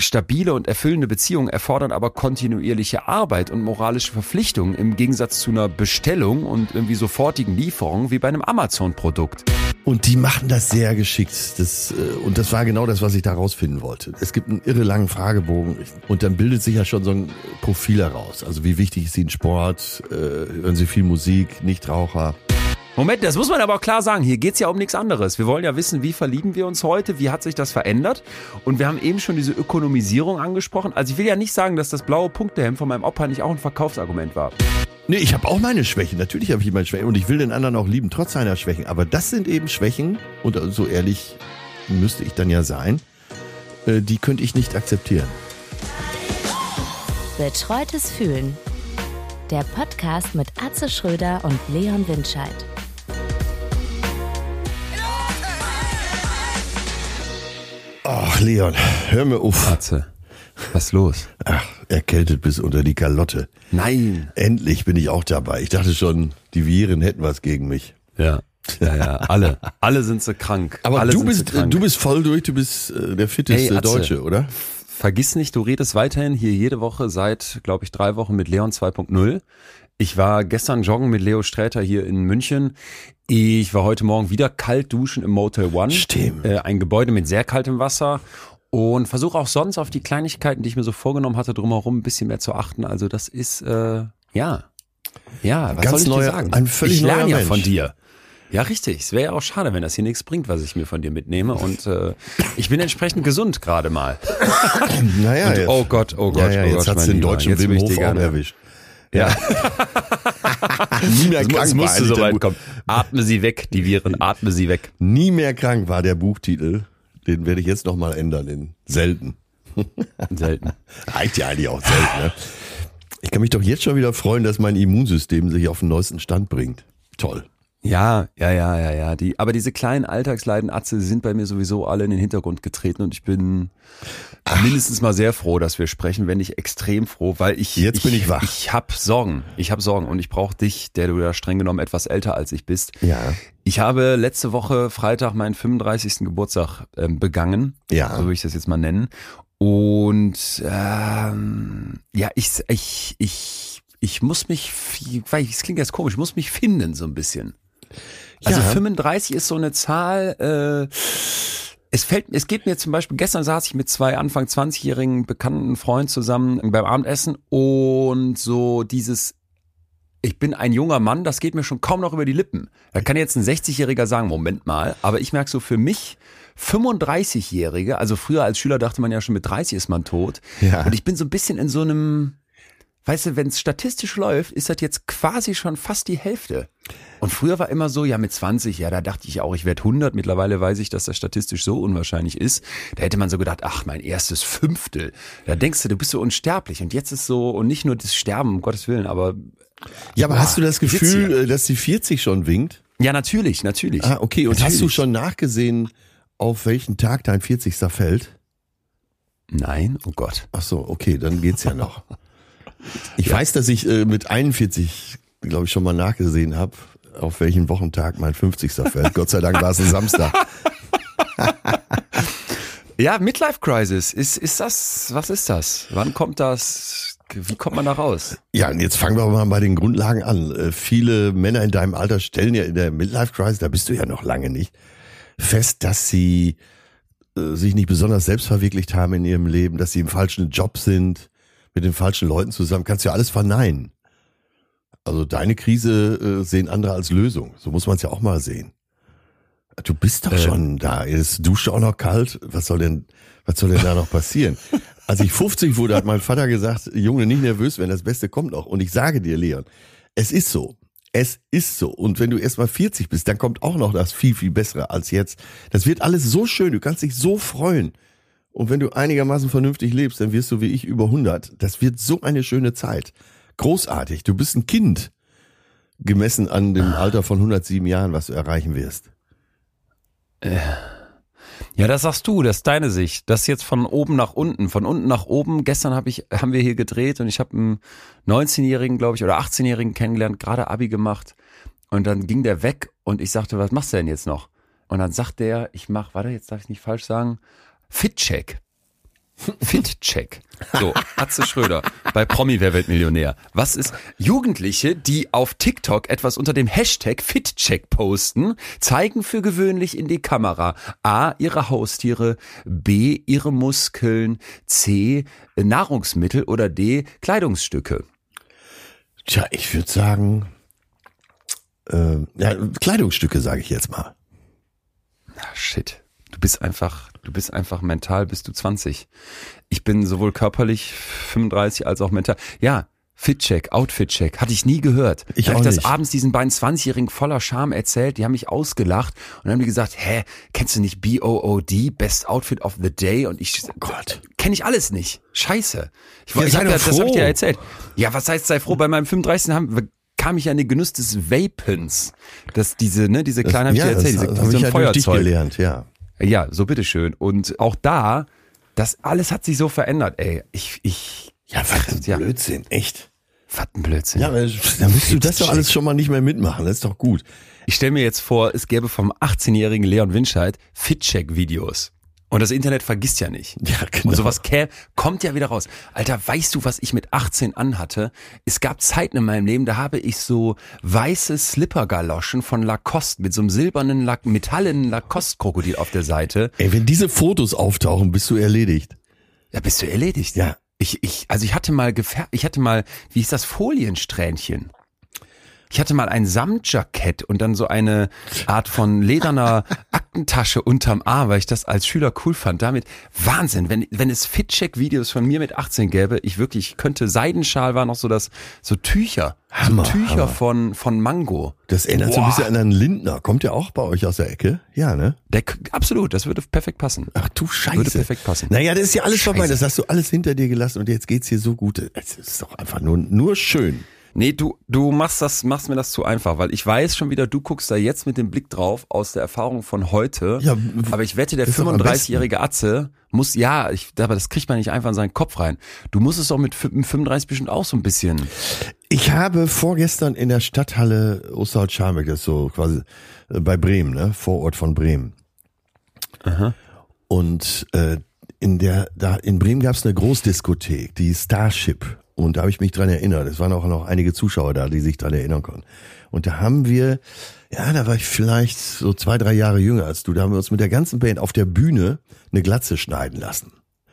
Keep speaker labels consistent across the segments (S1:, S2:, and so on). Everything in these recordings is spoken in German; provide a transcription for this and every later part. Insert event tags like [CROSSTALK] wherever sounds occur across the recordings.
S1: Stabile und erfüllende Beziehungen erfordern aber kontinuierliche Arbeit und moralische Verpflichtungen im Gegensatz zu einer Bestellung und irgendwie sofortigen Lieferung wie bei einem Amazon-Produkt.
S2: Und die machen das sehr geschickt. Das, äh, und das war genau das, was ich da rausfinden wollte. Es gibt einen irre langen Fragebogen und dann bildet sich ja schon so ein Profil heraus. Also wie wichtig ist Ihnen Sport? Äh, hören Sie viel Musik? Nichtraucher?
S1: Moment, das muss man aber auch klar sagen. Hier geht's ja um nichts anderes. Wir wollen ja wissen, wie verlieben wir uns heute, wie hat sich das verändert? Und wir haben eben schon diese Ökonomisierung angesprochen. Also ich will ja nicht sagen, dass das blaue Punktehemd von meinem Opa nicht auch ein Verkaufsargument war.
S2: Nee, ich habe auch meine Schwächen. Natürlich habe ich meine Schwächen. Und ich will den anderen auch lieben, trotz seiner Schwächen. Aber das sind eben Schwächen, und so ehrlich müsste ich dann ja sein, äh, die könnte ich nicht akzeptieren.
S3: Betreutes Fühlen. Der Podcast mit Atze Schröder und Leon Windscheid.
S2: Ach, Leon, hör mir auf.
S1: Atze, was ist los?
S2: Ach, erkältet bis unter die Kalotte.
S1: Nein.
S2: Endlich bin ich auch dabei. Ich dachte schon, die Viren hätten was gegen mich.
S1: Ja. Ja, ja, alle. Alle sind so krank.
S2: Aber
S1: alle
S2: du bist,
S1: krank.
S2: du bist voll durch, du bist äh, der fitteste
S1: Ey, Atze.
S2: Deutsche, oder?
S1: Vergiss nicht, du redest weiterhin hier jede Woche seit, glaube ich, drei Wochen mit Leon 2.0. Ich war gestern joggen mit Leo Sträter hier in München. Ich war heute Morgen wieder kalt duschen im Motel One.
S2: Stimmt.
S1: Äh, ein Gebäude mit sehr kaltem Wasser. Und versuche auch sonst auf die Kleinigkeiten, die ich mir so vorgenommen hatte, drumherum ein bisschen mehr zu achten. Also das ist, äh, ja. Ja, was
S2: Ganz
S1: soll ich
S2: neuer-
S1: dir sagen?
S2: ein völlig
S1: ich lerne
S2: neuer
S1: ja
S2: Mensch.
S1: von dir. Ja, richtig. Es wäre ja auch schade, wenn das hier nichts bringt, was ich mir von dir mitnehme. Und äh, ich bin entsprechend gesund gerade mal. [LAUGHS]
S2: Naja,
S1: Und,
S2: jetzt,
S1: oh Gott, oh Gott,
S2: ja, ja,
S1: oh
S2: jetzt
S1: Gott,
S2: hat's den
S1: Lieber.
S2: deutschen
S1: Jetzt
S2: Wim Hof erwischt.
S1: Ja, [LAUGHS]
S2: Nie mehr krank war
S1: musste so weit kommen. Atme sie weg, die Viren, atme sie weg.
S2: Nie mehr krank war der Buchtitel. Den werde ich jetzt nochmal ändern in selten.
S1: Selten.
S2: Reicht ja eigentlich auch selten, ne? Ich kann mich doch jetzt schon wieder freuen, dass mein Immunsystem sich auf den neuesten Stand bringt. Toll.
S1: Ja, ja, ja, ja, ja. Die, aber diese kleinen Alltagsleiden, Atze, sind bei mir sowieso alle in den Hintergrund getreten und ich bin mindestens mal sehr froh, dass wir sprechen, wenn nicht extrem froh, weil ich
S2: Jetzt bin ich wach.
S1: Ich habe Sorgen, ich habe Sorgen und ich brauche dich, der du ja streng genommen etwas älter als ich bist.
S2: Ja.
S1: Ich habe letzte Woche Freitag meinen 35. Geburtstag ähm, begangen,
S2: Ja.
S1: so würde ich das jetzt mal nennen. Und ähm, ja, ich, ich, ich, ich muss mich, weil es klingt jetzt komisch, ich muss mich finden so ein bisschen. Also
S2: Ja.
S1: 35 ist so eine Zahl. Äh, es fällt, es geht mir zum Beispiel, gestern saß ich mit zwei Anfang 20-jährigen bekannten Freunden zusammen beim Abendessen und so dieses, ich bin ein junger Mann, das geht mir schon kaum noch über die Lippen. Da kann jetzt ein 60-Jähriger sagen, Moment mal, aber ich merke so für mich, 35-Jährige, also früher als Schüler dachte man ja schon mit 30 ist man tot.
S2: Ja.
S1: Und ich bin so ein bisschen in so einem, weißt du, wenn es statistisch läuft, ist das jetzt quasi schon fast die Hälfte. Und früher war immer so, ja mit 20, ja da dachte ich auch, ich werde 100. Mittlerweile weiß ich, dass das statistisch so unwahrscheinlich ist. Da hätte man so gedacht, ach mein erstes Fünftel. Da denkst du, du bist so unsterblich. Und jetzt ist so, und nicht nur das Sterben, um Gottes Willen, aber
S2: Ja, aber
S1: Boah,
S2: hast du das Gefühl,
S1: ja.
S2: äh, dass die 40 schon winkt?
S1: ja natürlich, natürlich.
S2: Ah, okay. Und hast du
S1: Natürlich.
S2: schon nachgesehen, auf welchen Tag dein 40. fällt?
S1: Nein, oh Gott.
S2: Ach so, okay, dann geht's ja noch. [LAUGHS] Ich weiß, dass ich äh, mit 41, glaube ich, schon mal nachgesehen habe, auf welchen Wochentag mein 50. [LAUGHS] fällt. Gott sei Dank war es ein Samstag. [LAUGHS]
S1: Ja, Midlife Crisis. Ist, ist das, was ist das? Wann kommt das? Wie kommt man da raus?
S2: Ja, und jetzt fangen wir mal bei den Grundlagen an. Äh, viele Männer in deinem Alter stellen ja in der Midlife Crisis, da bist du ja noch lange nicht, fest, dass sie äh, sich nicht besonders selbst verwirklicht haben in ihrem Leben, dass sie im falschen Job sind, mit den falschen Leuten zusammen. Kannst du ja alles verneinen. Also deine Krise äh, sehen andere als Lösung. So muss man es ja auch mal sehen. Du bist doch
S1: Äh.
S2: schon da. Es duscht auch noch kalt. Was soll denn, was soll denn da noch passieren? [LAUGHS] Als ich 50 wurde, hat mein Vater gesagt, Junge, nicht nervös werden, das Beste kommt noch. Und ich sage dir, Leon, es ist so. Es ist so. Und wenn du erst mal 40 bist, dann kommt auch noch das viel, viel Bessere als jetzt. Das wird alles so schön. Du kannst dich so freuen. Und wenn du einigermaßen vernünftig lebst, dann wirst du wie ich über 100. Das wird so eine schöne Zeit. Großartig. Du bist ein Kind. Gemessen an dem Alter von 107 Jahren, was du erreichen wirst.
S1: Ja, das sagst du, das ist deine Sicht. Das jetzt von oben nach unten, von unten nach oben. Gestern hab ich, haben wir hier gedreht und ich habe einen 19-Jährigen, glaube ich, oder 18-Jährigen kennengelernt, gerade Abi gemacht. Und dann ging der weg und ich sagte, was machst du denn jetzt noch? Und dann sagt der, ich mach, warte, jetzt darf ich nicht falsch sagen, Fitcheck. Fit-Check. So, Atze Schröder bei Promi Wer wird Millionär. Was ist Jugendliche, die auf TikTok etwas unter dem Hashtag Fit-Check posten, zeigen für gewöhnlich in die Kamera A ihre Haustiere, B ihre Muskeln, C Nahrungsmittel oder D Kleidungsstücke.
S2: Tja, ich würde sagen, äh, ja, Kleidungsstücke sage ich jetzt mal.
S1: Ah, shit. Du bist einfach, du bist einfach mental, bist du 20. Ich bin sowohl körperlich 35 als auch mental. Ja, Fitcheck, Outfitcheck, hatte ich nie gehört.
S2: Ich
S1: da hab
S2: auch
S1: ich das
S2: nicht.
S1: abends diesen beiden 20-Jährigen voller Scham erzählt, die haben mich ausgelacht und dann haben die gesagt, hä, kennst du nicht BOOD, Best Outfit of the Day? Und ich,
S2: Gott.
S1: kenne ich alles nicht. Scheiße. Ich,
S2: Ja,
S1: ich hab ja, das habe ich dir erzählt. Ja, was heißt, sei froh, bei meinem 35. Haben, kam ich ja in den Genuss des Vapens. Das, diese, ne, diese
S2: Das,
S1: kleine, hab ich
S2: ja,
S1: dir erzählt,
S2: das
S1: diese,
S2: habe
S1: so
S2: ich
S1: ein
S2: ja durch dich
S1: Feuerzeug.
S2: gelernt, ja.
S1: Ja, so bitteschön. Und auch da, das alles hat sich so verändert, ey. Ich, ich,
S2: Ja, was ein
S1: Ja.
S2: Blödsinn, echt.
S1: was ein Blödsinn.
S2: Ja, aber dann müsst du das doch alles schon mal nicht mehr mitmachen, das ist doch gut.
S1: Ich stelle mir jetzt vor, es gäbe vom 18-jährigen Leon Winscheid Fitcheck-Videos. Und das Internet vergisst ja nicht.
S2: Ja, genau.
S1: Und sowas kä- kommt ja wieder raus. Alter, weißt du, was ich mit 18 anhatte? Es gab Zeiten in meinem Leben, da habe ich so weiße Slippergaloschen von Lacoste mit so einem silbernen, Lack metallenen Lacoste-Krokodil auf der Seite.
S2: Ey, wenn diese Fotos auftauchen, bist du erledigt.
S1: Ja, bist du erledigt.
S2: Ja.
S1: Ich, ich, also ich hatte mal gefär ich hatte mal, wie ist das, Foliensträhnchen. Ich hatte mal ein Samtjackett und dann so eine Art von lederner [LAUGHS] Aktentasche unterm Arm, weil ich das als Schüler cool fand. Damit Wahnsinn, wenn wenn es Fitcheck-Videos von mir mit 18 gäbe, ich wirklich könnte Seidenschal war noch so das so Tücher,
S2: Hammer,
S1: so Tücher
S2: Hammer.
S1: von von Mango.
S2: Das erinnert so ein
S1: Boah.
S2: bisschen an einen Lindner. Kommt ja auch bei euch aus der Ecke? Ja, ne?
S1: Der, absolut, das würde perfekt passen.
S2: Ach du Scheiße.
S1: Würde perfekt passen.
S2: Naja, das ist ja alles vorbei.
S1: Scheiße.
S2: Das hast du alles hinter dir gelassen und jetzt geht's hier so gut. Es ist doch einfach nur, nur schön.
S1: Nee, du, du machst das, machst mir das zu einfach, weil ich weiß schon wieder, du guckst da jetzt mit dem Blick drauf aus der Erfahrung von heute.
S2: Ja,
S1: aber ich wette, der
S2: ist doch am
S1: 35-jährige Atze muss, ja, ich, aber das kriegt man nicht einfach in seinen Kopf rein. Du musst es doch mit fü- mit 35 bestimmt auch so ein bisschen.
S2: Ich habe vorgestern in der Stadthalle Osterholz-Scharmbeck, das ist so quasi äh, bei Bremen, ne? Vorort von Bremen. Und äh, in der, da in Bremen gab es eine Großdiskothek, die Starship. Und da habe ich mich dran erinnert. Es waren auch noch einige Zuschauer da, die sich dran erinnern konnten. Und da haben wir, ja, da war ich vielleicht so zwei, drei Jahre jünger als du, da haben wir uns mit der ganzen Band auf der Bühne eine Glatze schneiden lassen.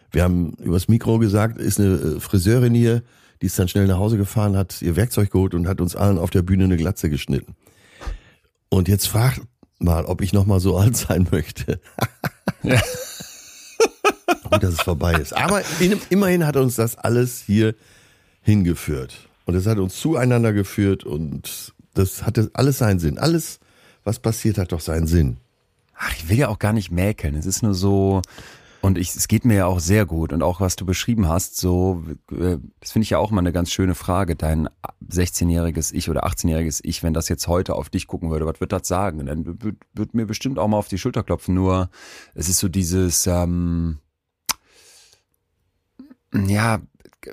S2: Wir haben übers Mikro gesagt, ist eine äh, Friseurin hier, die ist dann schnell nach Hause gefahren, hat ihr Werkzeug geholt und hat uns allen auf der Bühne eine Glatze geschnitten. Und jetzt fragt mal, ob ich noch mal so [LAUGHS] alt sein möchte.
S1: Ja.
S2: Gut, dass es vorbei ist. Aber in, immerhin hat uns das alles hier hingeführt. Und es hat uns zueinander geführt und das hatte alles seinen Sinn. Alles, was passiert, hat doch seinen Sinn.
S1: Ach, ich will ja auch gar nicht mäkeln. Es ist nur so, und ich, es geht mir ja auch sehr gut. Und auch was du beschrieben hast, so, äh, das finde ich ja auch mal eine ganz schöne Frage. Dein 16-jähriges Ich oder 18-jähriges Ich, wenn das jetzt heute auf dich gucken würde, was wird das sagen? Dann wird, wird mir bestimmt auch mal auf die Schulter klopfen. Nur, es ist so dieses, ähm, ja,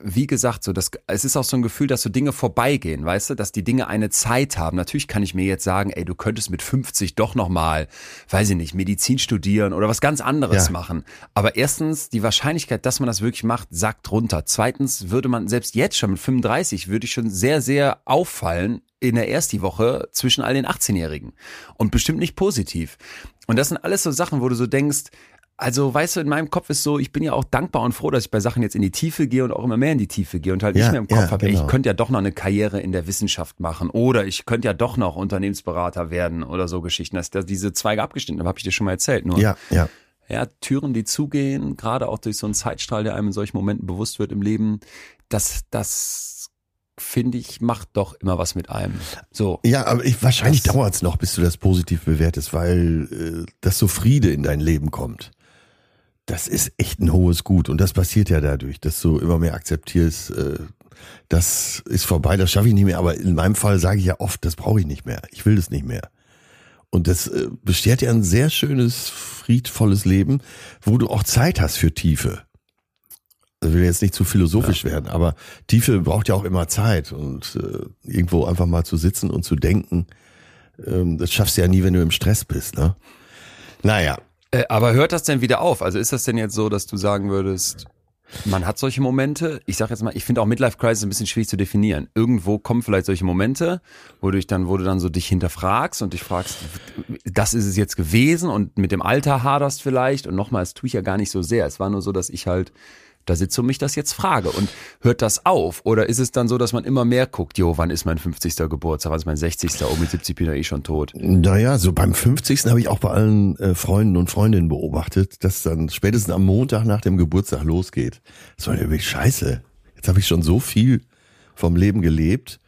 S1: wie gesagt, so das, es ist auch so ein Gefühl, dass so Dinge vorbeigehen, weißt du, dass die Dinge eine Zeit haben. Natürlich kann ich mir jetzt sagen, ey, du könntest mit 50 doch noch mal, weiß ich nicht, Medizin studieren oder was ganz anderes
S2: Ja.
S1: machen. Aber erstens, die Wahrscheinlichkeit, dass man das wirklich macht, sackt runter. Zweitens würde man selbst jetzt schon mit 35 würde ich schon sehr, sehr auffallen in der ersten Woche zwischen all den 18-Jährigen und bestimmt nicht positiv. Und das sind alles so Sachen, wo du so denkst, also, weißt du, in meinem Kopf ist so, ich bin ja auch dankbar und froh, dass ich bei Sachen jetzt in die Tiefe gehe und auch immer mehr in die Tiefe gehe und halt
S2: Ja,
S1: nicht mehr im Kopf
S2: ja,
S1: habe, ey, ich
S2: genau.
S1: könnte ja doch noch eine Karriere in der Wissenschaft machen oder ich könnte ja doch noch Unternehmensberater werden oder so Geschichten. Dass da diese Zweige abgeschnitten habe, habe ich dir schon mal erzählt. Nur,
S2: Ja, ja.
S1: ja, Türen, die zugehen, gerade auch durch so einen Zeitstrahl, der einem in solchen Momenten bewusst wird im Leben, das, das finde ich, macht doch immer was mit einem. So.
S2: Ja, aber ich, wahrscheinlich
S1: Das-
S2: dauert es noch, bis du das positiv bewertest, weil äh, dass so Friede in dein Leben kommt. Das ist echt ein hohes Gut und das passiert ja dadurch, dass du immer mehr akzeptierst, äh, das ist vorbei, das schaffe ich nicht mehr. Aber in meinem Fall sage ich ja oft, das brauche ich nicht mehr, ich will das nicht mehr. Und das äh, beschert ja ein sehr schönes, friedvolles Leben, wo du auch Zeit hast für Tiefe. Ich will jetzt nicht zu philosophisch werden, aber Tiefe braucht ja auch immer Zeit und äh, irgendwo einfach mal zu sitzen und zu denken, ähm, das schaffst du ja nie, wenn du im Stress bist, ne? Naja,
S1: Äh, aber hört das denn wieder auf? Also ist das denn jetzt so, dass du sagen würdest, man hat solche Momente. Ich sag jetzt mal, ich finde auch Midlife Crisis ein bisschen schwierig zu definieren. Irgendwo kommen vielleicht solche Momente, wo du dich dann, wo du dann so dich hinterfragst und dich fragst, das ist es jetzt gewesen und mit dem Alter haderst vielleicht und nochmal, es tue ich ja gar nicht so sehr. Es war nur so, dass ich halt da sitze und mich das jetzt frage. Und hört das auf? Oder ist es dann so, dass man immer mehr guckt, jo, wann ist mein 50. Geburtstag, wann ist mein 60. Oh, mit 70 bin ich eh schon tot.
S2: Naja, so beim 50. habe ich auch bei allen äh, Freunden und Freundinnen beobachtet, dass dann spätestens am Montag nach dem Geburtstag losgeht. Das war irgendwie scheiße. Jetzt habe ich schon so viel vom Leben gelebt.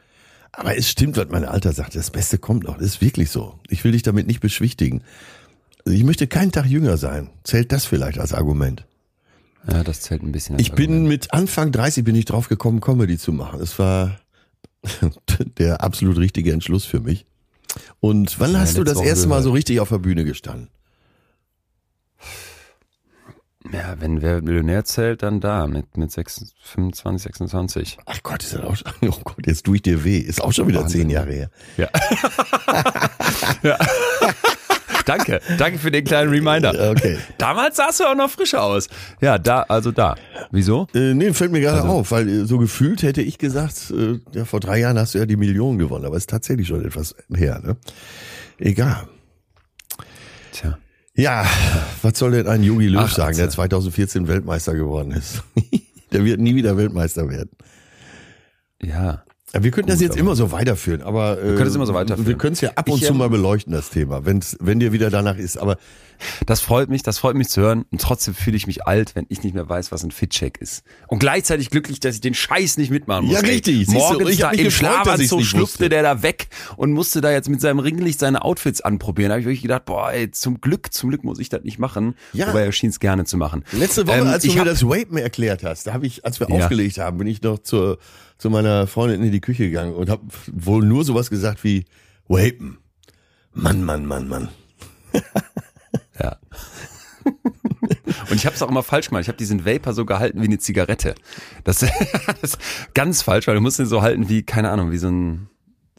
S2: Aber es stimmt, was mein Alter sagt. Das Beste kommt noch. Das ist wirklich so. Ich will dich damit nicht beschwichtigen. Ich möchte keinen Tag jünger sein. Zählt das vielleicht als Argument?
S1: Ja, das zählt ein bisschen.
S2: Ich bin
S1: Argument.
S2: mit Anfang 30 bin ich drauf gekommen, Comedy zu machen. Es war [LAUGHS] der absolut richtige Entschluss für mich. Und wann
S1: Ja,
S2: hast du das
S1: Woche
S2: erste Mal so richtig auf der Bühne gestanden?
S1: Ja, wenn wer Millionär zählt, dann da, mit, mit 6, 25, 26.
S2: Ach Gott, ist das auch schon, [LAUGHS] oh Gott, jetzt tue ich dir weh. Ist auch schon wieder
S1: Wahnsinn.
S2: zehn Jahre her.
S1: Ja. [LAUGHS] ja. Danke, danke für den kleinen Reminder. [LAUGHS]
S2: Okay.
S1: Damals sahst du auch noch frisch aus. Ja, da, also da. Wieso?
S2: Äh, nee, fällt mir gerade
S1: Also-
S2: auf, weil äh, so gefühlt hätte ich gesagt, äh, ja, vor drei Jahren hast du ja die Million gewonnen, aber ist tatsächlich schon etwas her, ne? Egal.
S1: Tja.
S2: Ja, was soll denn ein Yogi Löw
S1: Ach,
S2: sagen, der
S1: Atze.
S2: 2014 Weltmeister geworden ist? [LAUGHS] der wird nie wieder Weltmeister werden.
S1: Ja.
S2: Ja, wir könnten das jetzt immer so weiterführen, aber äh,
S1: Wir können es immer so weiterführen.
S2: Wir können es ja ab und
S1: Ich,
S2: zu
S1: ähm,
S2: mal beleuchten, das Thema, wenn's, wenn dir wieder danach ist. Aber
S1: Das freut mich, das freut mich zu hören. Und trotzdem fühle ich mich alt, wenn ich nicht mehr weiß, was ein Fitcheck ist. Und gleichzeitig glücklich, dass ich den Scheiß nicht mitmachen muss.
S2: Ja,
S1: Ey,
S2: richtig. Du,
S1: Morgens
S2: ich hab
S1: da im Schlafanzug
S2: nicht
S1: schlüpfte der da weg und musste da jetzt mit seinem Ringlicht seine Outfits anprobieren. Da habe ich wirklich gedacht, boah, ey, zum Glück, zum Glück muss ich das nicht machen.
S2: Ja.
S1: Wobei er schien es gerne zu machen.
S2: letzte Woche,
S1: Ähm,
S2: als du
S1: ich
S2: mir
S1: hab-
S2: das Vapen erklärt hast, da habe ich, als wir
S1: Ja.
S2: aufgelegt haben, bin ich noch zur, zu meiner Freundin in die Küche gegangen und habe wohl nur sowas gesagt wie Vapen. Mann, Mann, Mann, Mann. [LAUGHS]
S1: Ja. Und ich habe es auch immer falsch gemacht. Ich habe diesen Vapor so gehalten wie eine Zigarette. Das, [LAUGHS] das ist ganz falsch, weil du musst ihn so halten wie, keine Ahnung, wie so ein,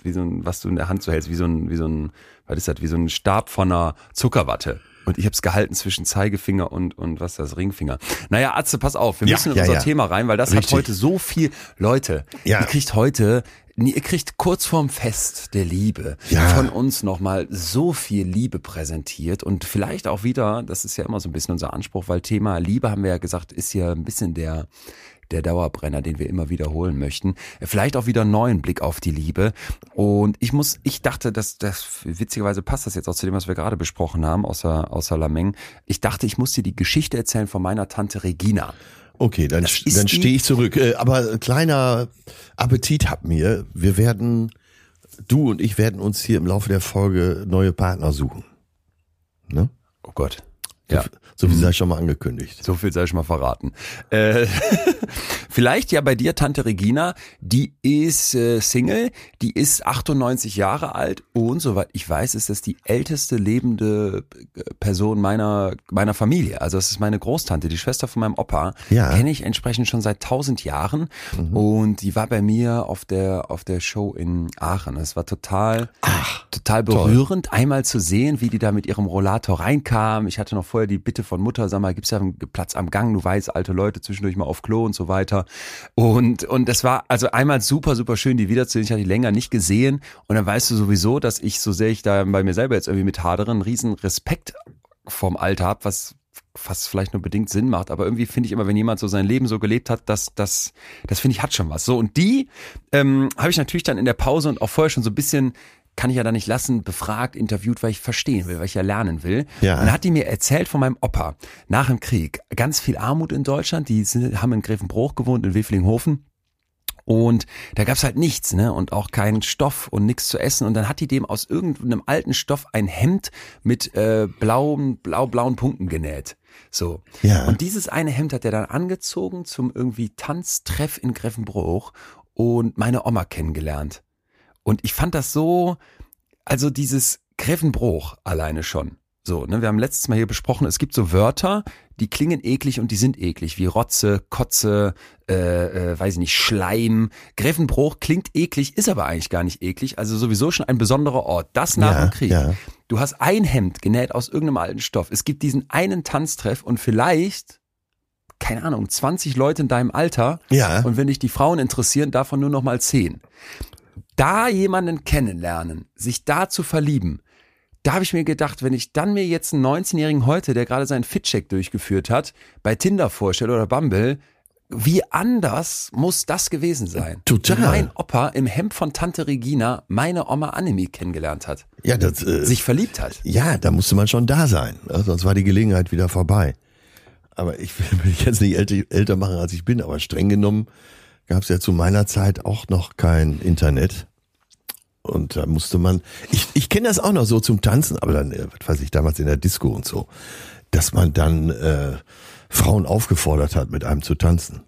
S1: wie so ein, was du in der Hand so hältst, wie so ein, wie so ein, was ist das, wie so ein Stab von einer Zuckerwatte. Und ich habe es gehalten zwischen Zeigefinger und, und was ist das, Ringfinger. Naja, Atze, pass auf, wir
S2: Ja,
S1: müssen in
S2: ja,
S1: unser
S2: ja.
S1: Thema rein, weil das
S2: Richtig.
S1: hat heute so viel, Leute,
S2: Ja.
S1: ihr kriegt heute, ihr kriegt kurz vorm Fest der Liebe
S2: Ja.
S1: von uns nochmal so viel Liebe präsentiert und vielleicht auch wieder, das ist ja immer so ein bisschen unser Anspruch, weil Thema Liebe, haben wir ja gesagt, ist ja ein bisschen der, der Dauerbrenner, den wir immer wiederholen möchten. Vielleicht auch wieder einen neuen Blick auf die Liebe. Und ich muss, ich dachte, dass das witzigerweise passt das jetzt auch zu dem, was wir gerade besprochen haben, außer, außer Lameng. Ich dachte, ich muss dir die Geschichte erzählen von meiner Tante Regina.
S2: Okay, dann, dann stehe ich zurück. Äh, Aber ein kleiner Appetit habt mir. Wir werden, du und ich werden uns hier im Laufe der Folge neue Partner suchen. Ne?
S1: Oh Gott. Ja.
S2: So wie sei schon mal angekündigt.
S1: So viel sei schon mal verraten. Äh, [LAUGHS] vielleicht ja bei dir Tante Regina, die ist äh, Single, die ist 98 Jahre alt und soweit ich weiß, ist das die älteste lebende äh, Person meiner meiner Familie. Also das ist meine Großtante, die Schwester von meinem Opa.
S2: Ja.
S1: Kenne ich entsprechend schon seit tausend Jahren und die war bei mir auf der auf der Show in Aachen. Es war total total berührend, einmal zu sehen, wie die da mit ihrem Rollator reinkam. Ich hatte noch vorher die Bitte von Mutter, sag mal, gibt's ja einen Platz am Gang? Du weißt, alte Leute zwischendurch mal auf Klo und so weiter. Und, und das war also einmal super, super schön, die wiederzusehen. Ich hatte die länger nicht gesehen. Und dann weißt du sowieso, dass ich, so sehr ich da bei mir selber jetzt irgendwie mit hadere, einen riesen Respekt vorm Alter habe, was fast vielleicht nur bedingt Sinn macht, aber irgendwie finde ich immer, wenn jemand so sein Leben so gelebt hat, dass das, das finde ich hat schon was. So und die ähm, habe ich natürlich dann in der Pause und auch vorher schon so ein bisschen kann ich ja da nicht lassen, befragt, interviewt, weil ich verstehen will, weil ich ja lernen will.
S2: Ja.
S1: Und dann hat die mir erzählt von meinem Opa nach dem Krieg. Ganz viel Armut in Deutschland. Die sind, haben in Grevenbruch gewohnt, in Wefelinghofen. Und da gab's halt nichts, ne? Und auch keinen Stoff und nichts zu essen. Und dann hat die dem aus irgendeinem alten Stoff ein Hemd mit äh, blauen, blau-blauen Punkten genäht. So.
S2: Ja.
S1: Und dieses eine Hemd hat er dann angezogen zum irgendwie Tanztreff in Grevenbruch und meine Oma kennengelernt. Und ich fand das so, also dieses Grevenbruch alleine schon. So, ne, wir haben letztes Mal hier besprochen, es gibt so Wörter, die klingen eklig und die sind eklig, wie Rotze, Kotze, äh, äh, weiß ich nicht, Schleim. Grevenbruch klingt eklig, ist aber eigentlich gar nicht eklig, also sowieso schon ein besonderer Ort. Das nach
S2: Ja,
S1: dem Krieg.
S2: ja.
S1: Du hast ein Hemd genäht aus irgendeinem alten Stoff. Es gibt diesen einen Tanztreff und vielleicht keine Ahnung, 20 Leute in deinem Alter.
S2: Ja.
S1: Und wenn dich die Frauen interessieren, davon nur noch mal 10. Da jemanden kennenlernen, sich da zu verlieben, da habe ich mir gedacht, wenn ich dann mir jetzt einen 19-Jährigen heute, der gerade seinen Fit-Check durchgeführt hat, bei Tinder vorstelle oder Bumble, wie anders muss das gewesen sein?
S2: Total.
S1: Mein Opa im Hemd von Tante Regina meine Oma Annemie kennengelernt hat,
S2: Ja, das, äh,
S1: sich verliebt hat.
S2: ja, da musste man schon da sein. Ne? Sonst war die Gelegenheit wieder vorbei. Aber ich will mich jetzt nicht älter, älter machen, als ich bin. Aber streng genommen gab es ja zu meiner Zeit auch noch kein Internet. Und da musste man, ich, ich kenne das auch noch so zum Tanzen, aber dann, äh, was weiß ich, damals in der Disco und so, dass man dann äh, Frauen aufgefordert hat, mit einem zu tanzen.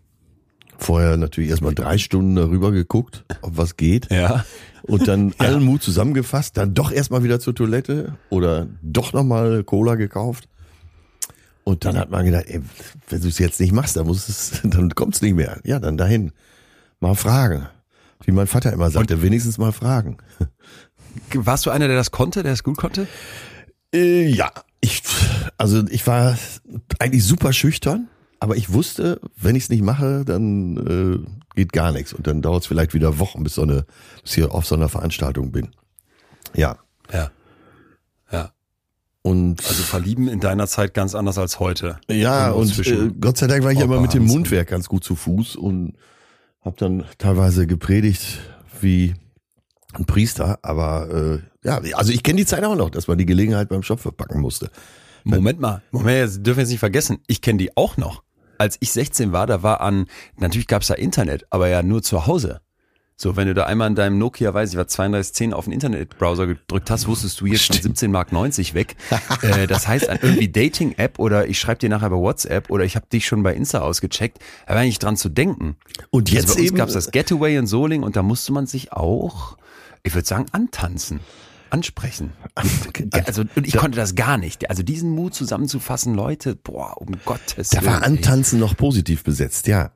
S2: Vorher natürlich erstmal drei Stunden darüber geguckt, ob was geht.
S1: Ja.
S2: Und dann [LAUGHS] allen Mut zusammengefasst, dann doch erstmal wieder zur Toilette oder doch nochmal Cola gekauft. Und dann hat man gedacht, ey, wenn du es jetzt nicht machst, dann muss es, [LAUGHS] dann kommt's nicht mehr. Ja, dann dahin. Mal fragen. Wie mein Vater immer sagte, wenigstens mal fragen.
S1: Warst du einer, der das konnte, der es gut konnte?
S2: Äh, ja, ich, also ich war eigentlich super schüchtern, aber ich wusste, wenn ich es nicht mache, dann äh, geht gar nichts. Und dann dauert es vielleicht wieder Wochen, bis, so eine, bis ich auf so einer Veranstaltung bin. Ja.
S1: Ja.
S2: Und
S1: Also verlieben in deiner Zeit ganz anders als heute.
S2: Ja, und äh, Gott sei Dank war ich immer
S1: Opa
S2: mit dem Mundwerk ganz gut zu Fuß und habe dann teilweise gepredigt wie ein Priester, aber äh, ja, also ich kenne die Zeit auch noch, dass man die Gelegenheit beim Schopf verpacken musste.
S1: Moment mal, Moment, dürfen wir jetzt nicht vergessen, ich kenne die auch noch. Als ich 16 war, da war an, natürlich gab's da Internet, aber ja nur zu Hause. So, wenn du da einmal in deinem Nokia, weiß ich, war 3210 auf den Internetbrowser gedrückt hast, wusstest du jetzt schon 17 Mark 90 weg. äh, das heißt, an irgendwie Dating-App oder ich schreibe dir nachher bei WhatsApp oder ich habe dich schon bei Insta ausgecheckt, da war nicht dran zu denken.
S2: Und jetzt
S1: also bei uns
S2: eben
S1: gab's das Getaway in Soling und da musste man sich auch, ich würde sagen, antanzen. Ansprechen. Also, und ich konnte das gar nicht. Also diesen Mut zusammenzufassen, Leute, boah, um Gottes
S2: Da war
S1: Willen, ey.
S2: Antanzen noch positiv besetzt, ja.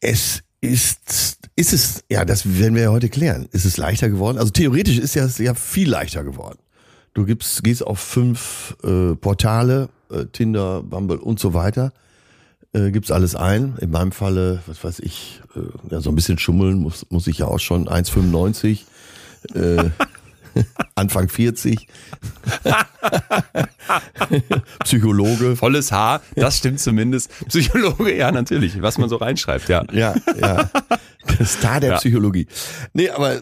S2: Es ist, ist es, ja, das werden wir ja heute klären. Ist es leichter geworden? Also theoretisch ist es ja viel leichter geworden. Du gibst, gehst auf fünf äh, Portale, äh, Tinder, Bumble und so weiter, äh, gibst alles ein. In meinem Falle, was weiß ich, äh, ja, so ein bisschen schummeln muss, muss ich ja auch schon 1,95. Äh, [LAUGHS] [LAUGHS] Anfang 40. [LAUGHS] Psychologe.
S1: Volles Haar, das stimmt zumindest. Psychologe, ja, natürlich, was man so reinschreibt, ja.
S2: Ja, ja. Der Star der
S1: Ja.
S2: Psychologie. Nee, aber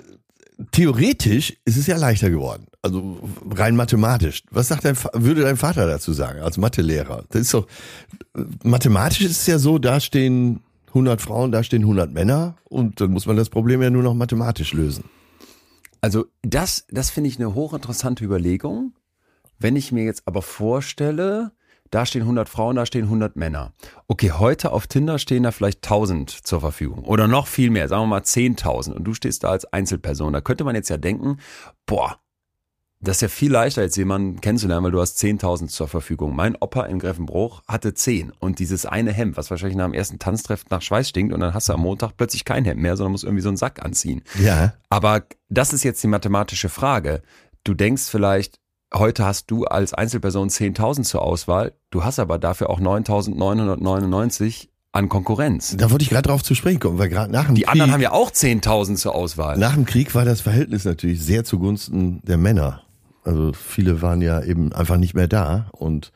S2: theoretisch ist es ja leichter geworden. Also rein mathematisch. Was sagt dein, würde dein Vater dazu sagen, als Mathelehrer? Das ist doch, mathematisch ist es ja so, da stehen 100 Frauen, da stehen 100 Männer und dann muss man das Problem ja nur noch mathematisch lösen.
S1: Also das, das finde ich eine hochinteressante Überlegung. Wenn ich mir jetzt aber vorstelle, da stehen 100 Frauen, da stehen 100 Männer. Okay, heute auf Tinder stehen da vielleicht 1000 zur Verfügung oder noch viel mehr, sagen wir mal 10.000 und du stehst da als Einzelperson. Da könnte man jetzt ja denken, boah, das ist ja viel leichter, jetzt jemanden kennenzulernen, weil du hast 10.000 zur Verfügung. Mein Opa in Greffenbruch hatte 10 und dieses eine Hemd, was wahrscheinlich nach dem ersten Tanztreff nach Schweiß stinkt und dann hast du am Montag plötzlich kein Hemd mehr, sondern musst irgendwie so einen Sack anziehen.
S2: Ja.
S1: Aber das ist jetzt die mathematische Frage. Du denkst vielleicht, heute hast du als Einzelperson 10.000 zur Auswahl, du hast aber dafür auch 9.999 an Konkurrenz.
S2: Da wollte ich gerade drauf zu sprechen kommen, weil gerade nach dem
S1: Die
S2: Krieg,
S1: anderen haben ja auch 10.000 zur Auswahl.
S2: nach dem Krieg war das Verhältnis natürlich sehr zugunsten der Männer. Also viele waren ja eben einfach nicht mehr da und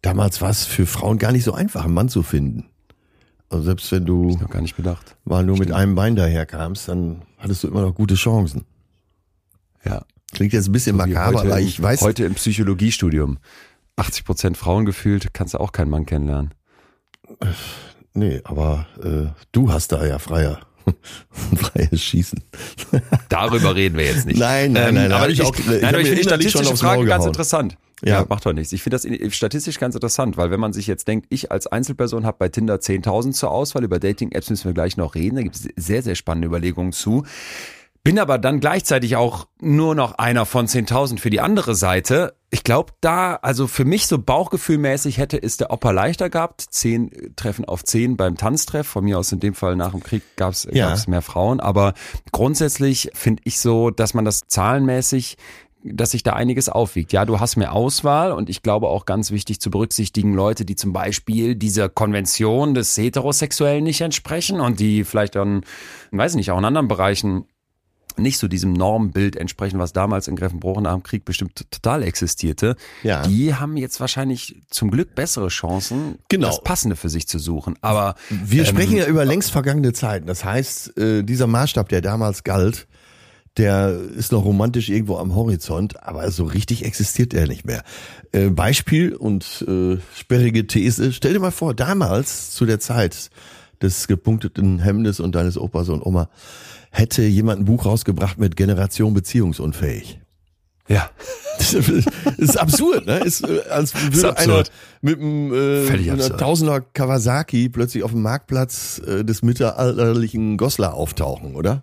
S2: damals war es für Frauen gar nicht so einfach, einen Mann zu finden. Also selbst wenn du
S1: Noch gar nicht bedacht.
S2: mal nur mit einem Bein daherkamst, dann hattest du immer noch gute Chancen.
S1: Ja.
S2: Klingt jetzt ein bisschen
S1: Wie
S2: makaber, aber ich weiß,
S1: Heute im Psychologiestudium. 80 Prozent Frauen gefühlt, kannst du auch keinen Mann kennenlernen.
S2: nee, aber äh, du hast da ja freier, [LAUGHS] freies Schießen.
S1: Darüber reden wir jetzt nicht.
S2: Nein, nein, nein, da
S1: aber ich,
S2: auch-
S1: ich,
S2: ich
S1: nein,
S2: hab
S1: aber ich
S2: mir
S1: finde statistische
S2: aufs
S1: Frage
S2: Maul
S1: ganz interessant.
S2: Ja.
S1: Ja. macht doch nichts. Ich finde das statistisch ganz interessant, weil wenn man sich jetzt denkt, ich als Einzelperson habe bei Tinder 10.000 zur Auswahl, über Dating-Apps müssen wir gleich noch reden, da gibt es sehr, sehr spannende Überlegungen zu. Bin aber dann gleichzeitig auch nur noch einer von 10.000 für die andere Seite. Ich glaube, da, also für mich so bauchgefühlmäßig hätte es der Opa leichter gehabt. Zehn Treffen auf zehn beim Tanztreff. Von mir aus in dem Fall nach dem Krieg gab es
S2: Ja.
S1: mehr Frauen. Aber grundsätzlich finde ich so, dass man das zahlenmäßig dass sich da einiges aufwiegt. Ja, du hast mehr Auswahl und ich glaube auch ganz wichtig zu berücksichtigen, Leute, die zum Beispiel dieser Konvention des Heterosexuellen nicht entsprechen und die vielleicht dann, weiß nicht, auch in anderen Bereichen nicht so diesem Normbild entsprechen, was damals in Greffenbruch nach dem Krieg bestimmt total existierte,
S2: Ja.
S1: die haben jetzt wahrscheinlich zum Glück bessere Chancen,
S2: Genau.
S1: das Passende für sich zu suchen. Aber
S2: Wir
S1: ähm,
S2: sprechen ja über längst vergangene Zeiten. Das heißt, äh, dieser Maßstab, der damals galt, der ist noch romantisch irgendwo am Horizont, aber so richtig existiert er nicht mehr. Äh, Beispiel und äh, sperrige These. Stell dir mal vor, damals zu der Zeit des gepunkteten Hemdes und deines Opas und Oma hätte jemand ein Buch rausgebracht mit Generation beziehungsunfähig.
S1: ja, [LAUGHS]
S2: Das ist absurd, ne? Ist, äh, als würde
S1: Ist absurd.
S2: einer mit einem äh. Tausender Kawasaki plötzlich auf dem Marktplatz äh, des mittelalterlichen Goslar auftauchen, oder?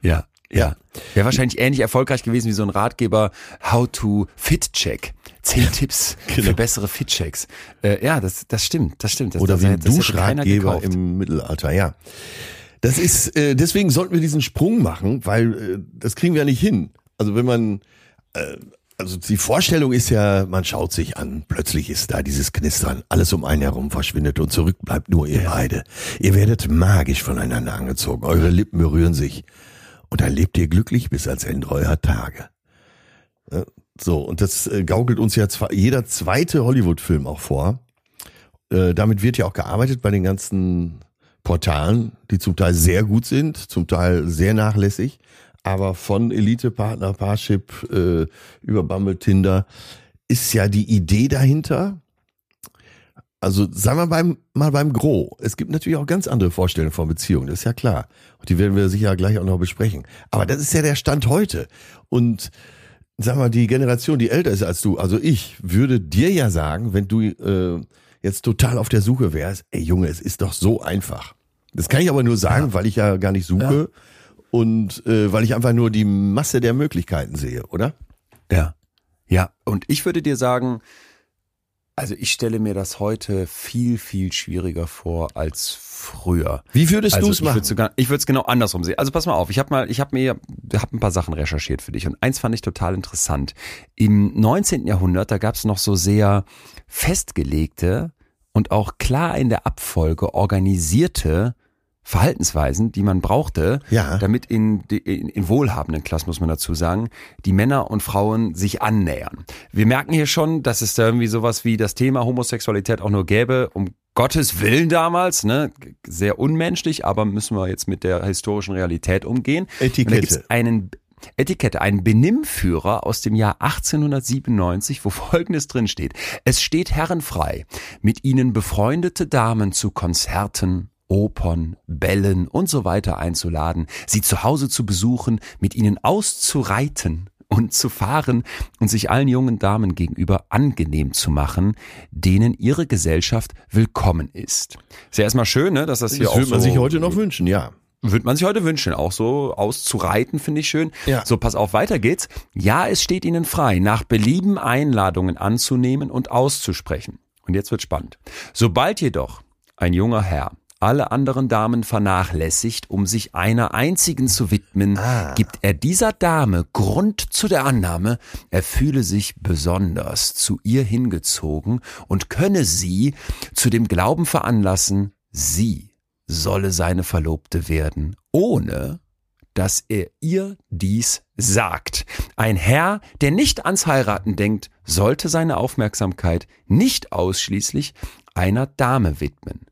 S1: ja,
S2: Ja.
S1: ja. Wäre wahrscheinlich ähnlich erfolgreich gewesen wie so ein Ratgeber How to Fit Check. Zehn Tipps
S2: genau.
S1: für bessere Fit Checks. Äh, ja, das, das stimmt, das stimmt. Das,
S2: Oder
S1: das,
S2: wie ein Duschratgeber im Mittelalter, ja. Das ist, äh, deswegen sollten wir diesen Sprung machen, weil äh, das kriegen wir ja nicht hin. Also wenn man, äh, also die Vorstellung ist ja, man schaut sich an, plötzlich ist da dieses Knistern, alles um einen herum verschwindet und zurück bleibt nur ihr beide. Ihr werdet magisch voneinander angezogen, eure Lippen berühren sich und dann lebt ihr glücklich bis ans Ende eurer Tage. So, und das äh, gaukelt uns ja zwar jeder zweite Hollywood-Film auch vor. Äh, damit wird ja auch gearbeitet bei den ganzen Portalen, die zum Teil sehr gut sind, zum Teil sehr nachlässig, aber von Elite-Partner, Parship äh, über Bumble, Tinder ist ja die Idee dahinter. Also sagen wir beim, mal beim Gros. Es gibt natürlich auch ganz andere Vorstellungen von Beziehungen, das ist ja klar. Und die werden wir sicher gleich auch noch besprechen. Aber das ist ja der Stand heute. Und sag mal, die Generation, die älter ist als du, also ich, würde dir ja sagen, wenn du äh, jetzt total auf der Suche wärst, ey Junge, es ist doch so einfach. Das kann ich aber nur sagen, weil ich ja gar nicht suche und äh, weil ich einfach nur die Masse der Möglichkeiten sehe, oder?
S1: Ja. Ja, und ich würde dir sagen, also ich stelle mir das heute viel, viel schwieriger vor als früher.
S2: Wie würdest
S1: Also
S2: du es machen?
S1: ich würde es genau andersrum sehen. Also pass mal auf, ich habe mal, ich habe mir, habe ein paar Sachen recherchiert für dich und eins fand ich total interessant. Im 19. Jahrhundert, da gab es noch so sehr festgelegte und auch klar in der Abfolge organisierte Verhaltensweisen, die man brauchte,
S2: Ja.
S1: damit in, in, in wohlhabenden Klassen, muss man dazu sagen, die Männer und Frauen sich annähern. Wir merken hier schon, dass es da irgendwie sowas wie das Thema Homosexualität auch nur gäbe, um Gottes Willen damals, ne, sehr unmenschlich, aber müssen wir jetzt mit der historischen Realität umgehen.
S2: Etikette.
S1: Und da gibt's einen Etikette, einen Benimmführer aus dem Jahr 1897, wo Folgendes drin steht. Es steht Herren frei, mit ihnen befreundete Damen zu Konzerten, Opern, Bällen und so weiter einzuladen, sie zu Hause zu besuchen, mit ihnen auszureiten und zu fahren und sich allen jungen Damen gegenüber angenehm zu machen, denen ihre Gesellschaft willkommen ist. Ist ja erstmal schön, ne, dass das hier
S2: Das
S1: auch
S2: würde man
S1: so
S2: sich heute noch wünschen, ja.
S1: würde man sich heute wünschen, auch so auszureiten, finde ich schön.
S2: Ja.
S1: So, pass auf, weiter geht's. Ja, es steht Ihnen frei, nach Belieben Einladungen anzunehmen und auszusprechen. Und jetzt wird spannend. Sobald jedoch ein junger Herr alle anderen Damen vernachlässigt, um sich einer einzigen zu widmen, gibt er dieser Dame Grund zu der Annahme, er fühle sich besonders zu ihr hingezogen und könne sie zu dem Glauben veranlassen, sie solle seine Verlobte werden, ohne dass er ihr dies sagt. Ein Herr, der nicht ans Heiraten denkt, sollte seine Aufmerksamkeit nicht ausschließlich einer Dame widmen.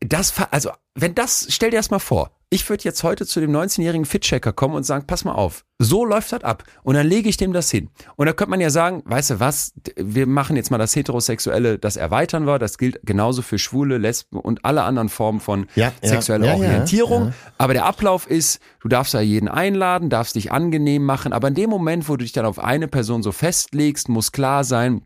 S1: Das, also, wenn das, stell dir das mal vor. Ich würde jetzt heute zu dem 19-jährigen Fitchecker kommen und sagen, pass mal auf, so läuft das ab. Und dann lege ich dem das hin. Und da könnte man ja sagen, weißt du was, wir machen jetzt mal das Heterosexuelle, das erweitern wir. Das gilt genauso für Schwule, Lesben und alle anderen Formen von
S2: Ja,
S1: sexueller
S2: ja,
S1: Orientierung.
S2: ja.
S1: Aber der Ablauf ist, du darfst ja jeden einladen, darfst dich angenehm machen. Aber in dem Moment, wo du dich dann auf eine Person so festlegst, muss klar sein,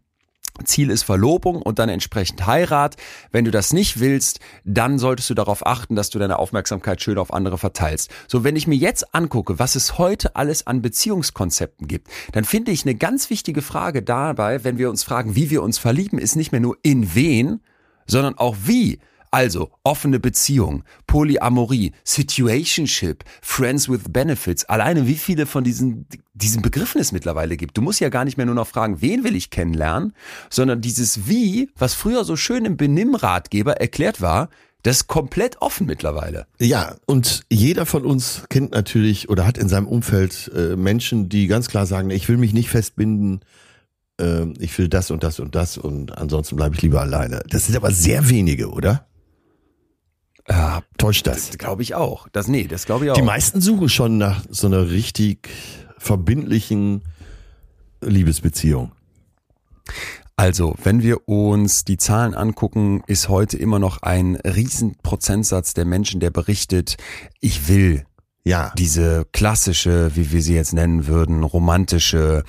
S1: Ziel ist Verlobung und dann entsprechend Heirat. Wenn du das nicht willst, dann solltest du darauf achten, dass du deine Aufmerksamkeit schön auf andere verteilst. So, wenn ich mir jetzt angucke, was es heute alles an Beziehungskonzepten gibt, dann finde ich eine ganz wichtige Frage dabei, wenn wir uns fragen, wie wir uns verlieben, ist nicht mehr nur in wen, sondern auch wie. Also, offene Beziehung, Polyamorie, Situationship, Friends with Benefits. Alleine wie viele von diesen, diesen Begriffen es mittlerweile gibt. Du musst ja gar nicht mehr nur noch fragen, wen will ich kennenlernen, sondern dieses Wie, was früher so schön im Benimmratgeber erklärt war, das ist komplett offen mittlerweile.
S2: Ja, und jeder von uns kennt natürlich oder hat in seinem Umfeld äh, Menschen, die ganz klar sagen, ich will mich nicht festbinden, äh, ich will das und das und das und ansonsten bleibe ich lieber alleine. Das sind aber sehr wenige, oder?
S1: Ja,
S2: Täuscht das?
S1: glaube ich auch. Das, nee, das glaube ich auch.
S2: Die meisten suchen schon nach so einer richtig verbindlichen Liebesbeziehung.
S1: Also, wenn wir uns die Zahlen angucken, ist heute immer noch ein riesen Prozentsatz der Menschen, der berichtet, ich will
S2: Ja.
S1: diese klassische, wie wir sie jetzt nennen würden, romantische,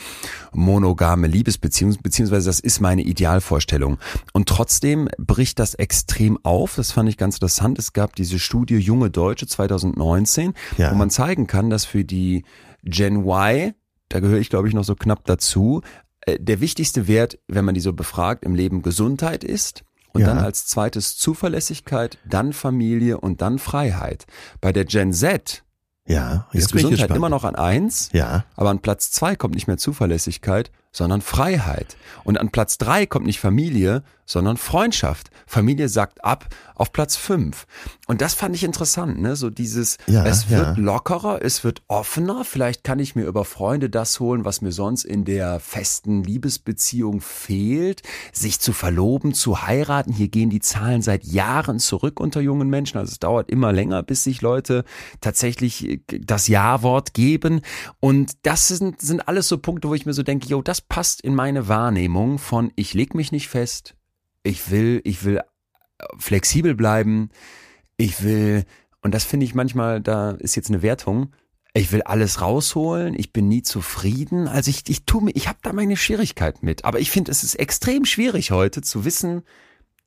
S1: monogame Liebesbeziehung, beziehungsweise das ist meine Idealvorstellung. Und trotzdem bricht das extrem auf. Das fand ich ganz interessant. Es gab diese Studie Junge Deutsche 2019,
S2: Ja.
S1: wo man zeigen kann, dass für die Gen Y, da gehöre ich glaube ich noch so knapp dazu, äh, der wichtigste Wert, wenn man die so befragt, im Leben Gesundheit ist. Und
S2: Ja.
S1: dann als zweites Zuverlässigkeit, dann Familie und dann Freiheit. Bei der Gen Z
S2: Ja,
S1: ist
S2: jetzt bin ich
S1: immer noch an eins,
S2: Ja.
S1: aber an Platz zwei kommt nicht mehr Zuverlässigkeit, sondern Freiheit. Und an Platz drei kommt nicht Familie, sondern Freundschaft. Familie sagt ab auf Platz fünf. Und das fand ich interessant, ne? So dieses,
S2: Ja,
S1: es wird
S2: ja.
S1: lockerer, es wird offener. Vielleicht kann ich mir über Freunde das holen, was mir sonst in der festen Liebesbeziehung fehlt. Sich zu verloben, zu heiraten. Hier gehen die Zahlen seit Jahren zurück unter jungen Menschen. Also es dauert immer länger, bis sich Leute tatsächlich äh, das Ja-Wort geben. Und das sind, sind alles so Punkte, wo ich mir so denke, jo, das passt in meine Wahrnehmung von ich leg mich nicht fest, ich will, ich will äh, flexibel bleiben, ich will, und das finde ich manchmal, da ist jetzt eine Wertung, ich will alles rausholen, ich bin nie zufrieden. Also ich, ich tue mir, ich habe da meine Schwierigkeit mit. Aber ich finde, es ist extrem schwierig heute zu wissen,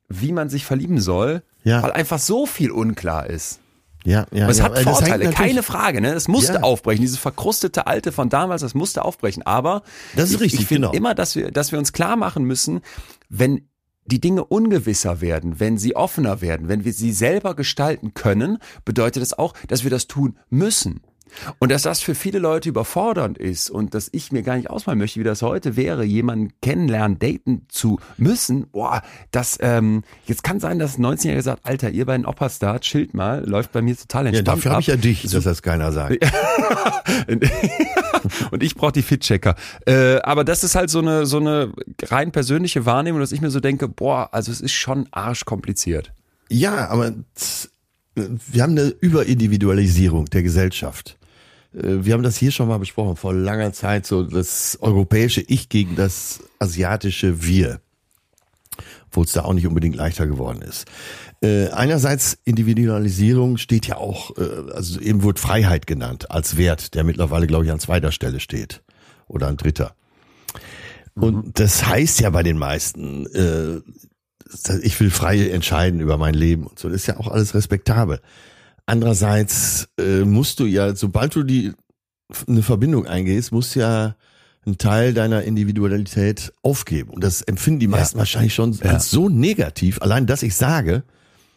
S1: wie man sich verlieben soll,
S2: Ja.
S1: weil einfach so viel unklar ist.
S2: Ja, ja.
S1: Aber es
S2: ja,
S1: hat Vorteile, keine Frage. Ne? Es musste
S2: Ja.
S1: aufbrechen. Dieses verkrustete Alte von damals, das musste aufbrechen. Aber
S2: Das ist
S1: ich,
S2: richtig,
S1: ich finde
S2: genau.
S1: immer, dass wir, dass wir uns klar machen müssen, wenn die Dinge ungewisser werden, wenn sie offener werden, wenn wir sie selber gestalten können, bedeutet das auch, dass wir das tun müssen. Und dass das für viele Leute überfordernd ist und dass ich mir gar nicht ausmalen möchte, wie das heute wäre, jemanden kennenlernen, daten zu müssen, boah, das, ähm, jetzt kann sein, dass ein 19-Jähriger sagt, Alter, ihr beiden da, chillt mal, läuft bei mir total
S2: Ja,
S1: entspannt
S2: dafür habe
S1: ab.
S2: ich ja dich, dass das keiner sagt. [LAUGHS] [LAUGHS]
S1: und ich brauche die Fit-Checker. Äh, aber das ist halt so eine, so eine rein persönliche Wahrnehmung, dass ich mir so denke, boah, also es ist schon arschkompliziert.
S2: Ja, aber wir haben eine Überindividualisierung der Gesellschaft. Äh, Wir haben das hier schon mal besprochen, vor langer Zeit, so das europäische Ich gegen das asiatische Wir. Obwohl es da auch nicht unbedingt leichter geworden ist. Äh, einerseits Individualisierung steht ja auch, äh, also eben wurde Freiheit genannt als Wert, der mittlerweile, glaube ich, an zweiter Stelle steht. Oder an dritter. Und das heißt ja bei den meisten, äh, ich will frei entscheiden über mein Leben und so. Das ist ja auch alles respektabel. Andererseits äh, musst du ja, sobald du die eine Verbindung eingehst, musst ja einen Teil deiner Individualität aufgeben. Und das empfinden die meisten wahrscheinlich schon
S1: Ja.
S2: als so negativ. Allein, dass ich sage,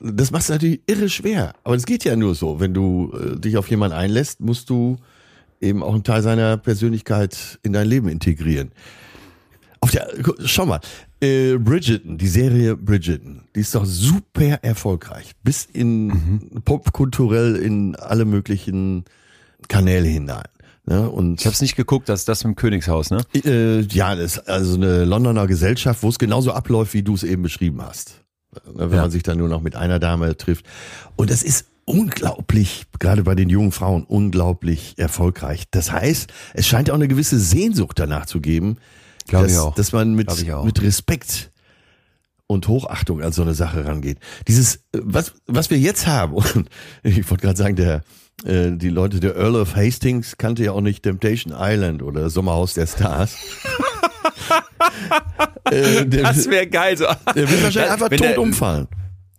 S2: das macht es natürlich irre schwer. Aber das geht ja nur so. Wenn du äh, dich auf jemanden einlässt, musst du eben auch einen Teil seiner Persönlichkeit in dein Leben integrieren. Auf der, schau mal, äh, Bridgerton, die Serie Bridgerton, die ist doch super erfolgreich. Bis in popkulturell in alle möglichen Kanäle hinein. Ne? Und
S1: Ich habe es nicht geguckt, das ist das dem Königshaus, ne?
S2: äh, ja, das ist also eine Londoner Gesellschaft, wo es genauso abläuft, wie du es eben beschrieben hast. Ne, Wenn
S1: Ja.
S2: man sich dann nur noch mit einer Dame trifft. Und das ist unglaublich, gerade bei den jungen Frauen, unglaublich erfolgreich. Das heißt, es scheint auch eine gewisse Sehnsucht danach zu geben,
S1: Glaube
S2: dass,
S1: ich auch.
S2: dass man mit, mit Respekt und Hochachtung an so eine Sache rangeht. Dieses, was, was wir jetzt haben, [LAUGHS] und ich wollte gerade sagen, der, äh, die Leute, der Earl of Hastings kannte ja auch nicht Temptation Island oder Sommerhaus der Stars. [LAUGHS] äh, der,
S1: Das wäre geil. So.
S2: der wird wahrscheinlich einfach tot
S1: der-
S2: umfallen.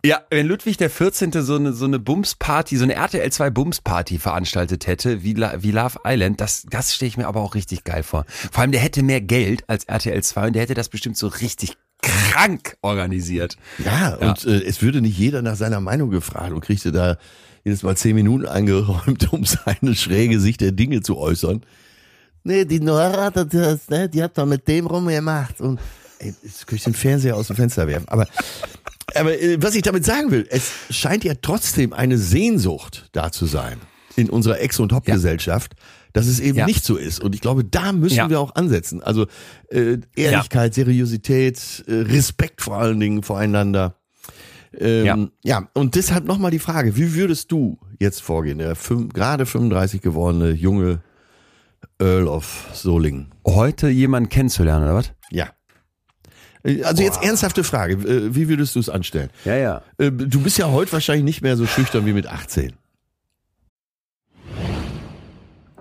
S1: Ja, wenn Ludwig der 14. so eine, so eine Bumsparty, so eine RTL 2 Bumsparty veranstaltet hätte, wie, La, wie Love Island, das, das stelle ich mir aber auch richtig geil vor. Vor allem, der hätte mehr Geld als RTL 2 und der hätte das bestimmt so richtig krank organisiert.
S2: Ja, und Äh, es würde nicht jeder nach seiner Meinung gefragt und kriegte da jedes Mal zehn Minuten eingeräumt, [LAUGHS] um seine schräge Sicht der Dinge zu äußern. Nee, die Nora, das, ne, die hat doch mit dem rumgemacht. Und ey, jetzt könnte ich den Fernseher aus dem Fenster werfen. Aber, aber äh, was ich damit sagen will, es scheint ja trotzdem eine Sehnsucht da zu sein in unserer Ex- und Hop-Gesellschaft, dass es eben
S1: Ja.
S2: nicht so ist. Und ich glaube, da müssen
S1: Ja.
S2: wir auch ansetzen. Also äh, Ehrlichkeit, Seriosität, äh, Respekt vor allen Dingen voreinander. Ähm, ja.
S1: Ja.
S2: und deshalb nochmal die Frage, wie würdest du jetzt vorgehen, der fünf, gerade 35 gewordene junge Earl of Solingen?
S1: Heute jemanden kennenzulernen, oder was?
S2: Ja. Also jetzt ernsthafte Frage, äh, wie würdest du es anstellen?
S1: Ja, ja.
S2: Äh, Du bist ja heute wahrscheinlich nicht mehr so schüchtern wie mit 18.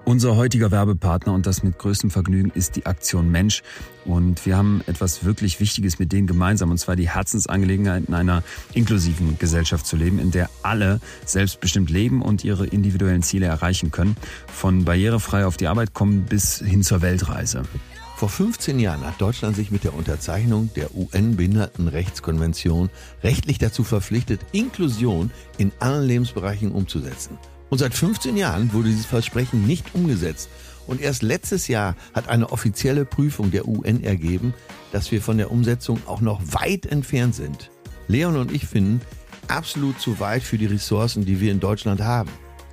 S1: Unser heutiger Werbepartner und das mit größtem Vergnügen ist die Aktion Mensch. Und wir haben etwas wirklich Wichtiges mit denen gemeinsam, und zwar die Herzensangelegenheit in einer inklusiven Gesellschaft zu leben, in der alle selbstbestimmt leben und ihre individuellen Ziele erreichen können. Von barrierefrei auf die Arbeit kommen bis hin zur Weltreise.
S2: Vor 15 Jahren hat Deutschland sich mit der Unterzeichnung der UN-Behindertenrechtskonvention rechtlich dazu verpflichtet, Inklusion in allen Lebensbereichen umzusetzen. Und seit 15 Jahren wurde dieses Versprechen nicht umgesetzt. Und erst letztes Jahr hat eine offizielle Prüfung der UN ergeben, dass wir von der Umsetzung auch noch weit entfernt sind. Leon und ich finden, absolut zu weit für die Ressourcen, die wir in Deutschland haben.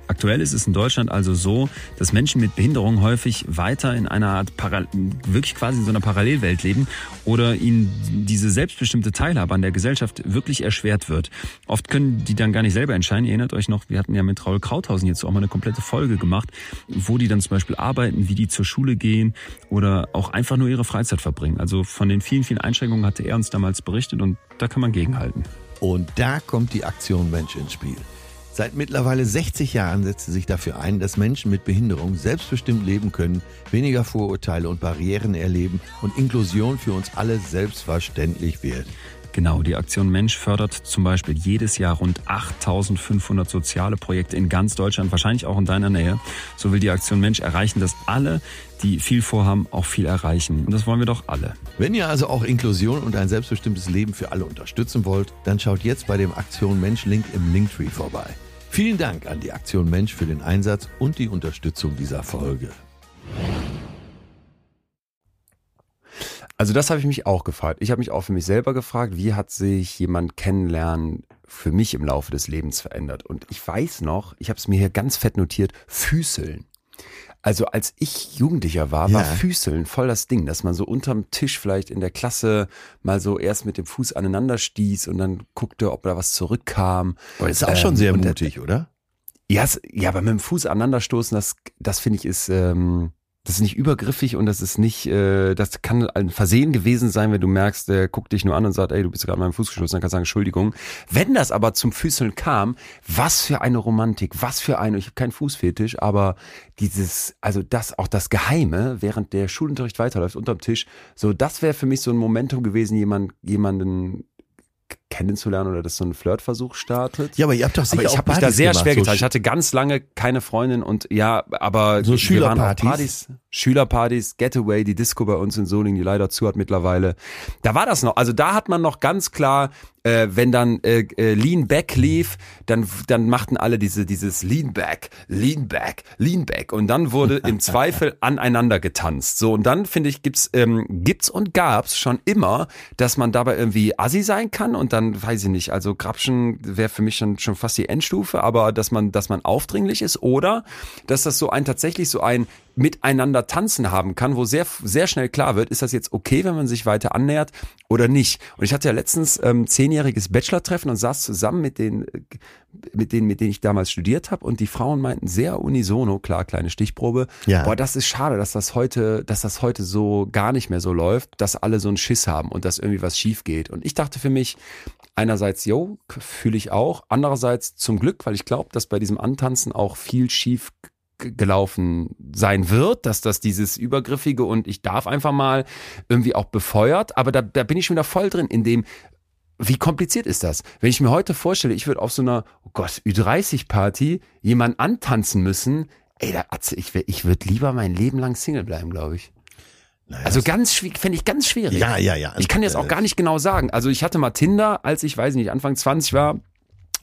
S1: Aktuell ist es in Deutschland also so, dass Menschen mit Behinderung häufig weiter in einer Art, Para wirklich quasi in so einer Parallelwelt leben oder ihnen diese selbstbestimmte Teilhabe an der Gesellschaft wirklich erschwert wird. Oft können die dann gar nicht selber entscheiden. Ihr erinnert euch noch, wir hatten ja mit Raul Krauthausen jetzt auch mal eine komplette Folge gemacht, wo die dann zum Beispiel arbeiten, wie die zur Schule gehen oder auch einfach nur ihre Freizeit verbringen. Also von den vielen, vielen Einschränkungen hatte er uns damals berichtet und da kann man gegenhalten.
S2: Und da kommt die Aktion Mensch ins Spiel. Seit mittlerweile 60 Jahren setzt sie sich dafür ein, dass Menschen mit Behinderung selbstbestimmt leben können, weniger Vorurteile und Barrieren erleben und Inklusion für uns alle selbstverständlich wird.
S1: Genau, die Aktion Mensch fördert zum Beispiel jedes Jahr rund 8500 soziale Projekte in ganz Deutschland, wahrscheinlich auch in deiner Nähe. So will die Aktion Mensch erreichen, dass alle, die viel vorhaben, auch viel erreichen. Und das wollen wir doch alle.
S2: Wenn ihr also auch Inklusion und ein selbstbestimmtes Leben für alle unterstützen wollt, dann schaut jetzt bei dem Aktion Mensch Link im Linktree vorbei. Vielen Dank an die Aktion Mensch für den Einsatz und die Unterstützung dieser Folge.
S1: Also das habe ich mich auch gefragt. Ich habe mich auch für mich selber gefragt, wie hat sich jemand kennenlernen für mich im Laufe des Lebens verändert? Und ich weiß noch, ich habe es mir hier ganz fett notiert, Füßeln. Also als ich Jugendlicher war, war
S2: Ja.
S1: Füßeln voll das Ding, dass man so unterm Tisch vielleicht in der Klasse mal so erst mit dem Fuß aneinander stieß und dann guckte, ob da was zurückkam.
S2: Aber das ist auch
S1: Ähm,
S2: schon sehr
S1: der-
S2: mutig, oder?
S1: Ja, ja, aber mit dem Fuß aneinanderstoßen, das, das finde ich ist, ähm, das ist nicht übergriffig und das ist nicht, äh, das kann ein Versehen gewesen sein, wenn du merkst, der guckt dich nur an und sagt, ey, du bist gerade meinem Fuß gestoßen, dann kannst du sagen, Entschuldigung. Wenn das aber zum Füßeln kam, was für eine Romantik, was für eine, ich habe keinen Fußfetisch, aber dieses, also das, auch das Geheime, während der Schulunterricht weiterläuft, unterm Tisch, so, das wäre für mich so ein Momentum gewesen, jemand, jemanden kennenzulernen oder dass so ein Flirtversuch startet.
S2: Ja, aber ihr habt doch sicher
S1: Aber ich habe mich da sehr
S2: gemacht,
S1: schwer
S2: so
S1: getan. Ich hatte ganz lange keine Freundin und ja, aber
S2: So
S1: wir waren auf
S2: Schülerpartys?
S1: Partys, Schülerpartys, Getaway, die Disco bei uns in Solingen, die leider zu hat mittlerweile. Da war das noch. Also da hat man noch ganz klar, äh, wenn dann äh, äh, Lean Back lief, dann dann machten alle diese dieses Lean Back, Lean Back, Lean Back und dann wurde im [LAUGHS] Zweifel aneinander getanzt. So und dann finde ich gibt's ähm, gibt's und gab's schon immer, dass man dabei irgendwie assi sein kann und dann weiß ich nicht. Also Grapschen wäre für mich schon schon fast die Endstufe, aber dass man dass man aufdringlich ist oder dass das so ein tatsächlich so ein miteinander tanzen haben kann, wo sehr sehr schnell klar wird, ist das jetzt okay, wenn man sich weiter annähert oder nicht. Und ich hatte ja letztens ähm, zehnjähriges Bachelor-Treffen und saß zusammen mit den äh, mit denen, mit denen ich damals studiert habe und die Frauen meinten sehr unisono, klar, kleine Stichprobe,
S2: Ja.
S1: boah, das ist schade, dass das heute, dass das heute so gar nicht mehr so läuft, dass alle so einen Schiss haben und dass irgendwie was schief geht. Und ich dachte für mich, einerseits, yo, fühle ich auch, andererseits zum Glück, weil ich glaube, dass bei diesem Antanzen auch viel schief gelaufen sein wird, dass das dieses Übergriffige und ich darf einfach mal irgendwie auch befeuert, aber da, da bin ich schon wieder voll drin in dem, wie kompliziert ist das? Wenn ich mir heute vorstelle, ich würde auf so einer, oh Gott, Ü30-Party jemanden antanzen müssen, ey, da, Atze, ich, ich würde lieber mein Leben lang Single bleiben, glaube ich. Also ganz schwierig, fände ich ganz schwierig.
S2: Ja, ja, ja.
S1: Ich kann jetzt auch gar nicht genau sagen. Also ich hatte mal Tinder, als ich, weiß nicht, Anfang 20 war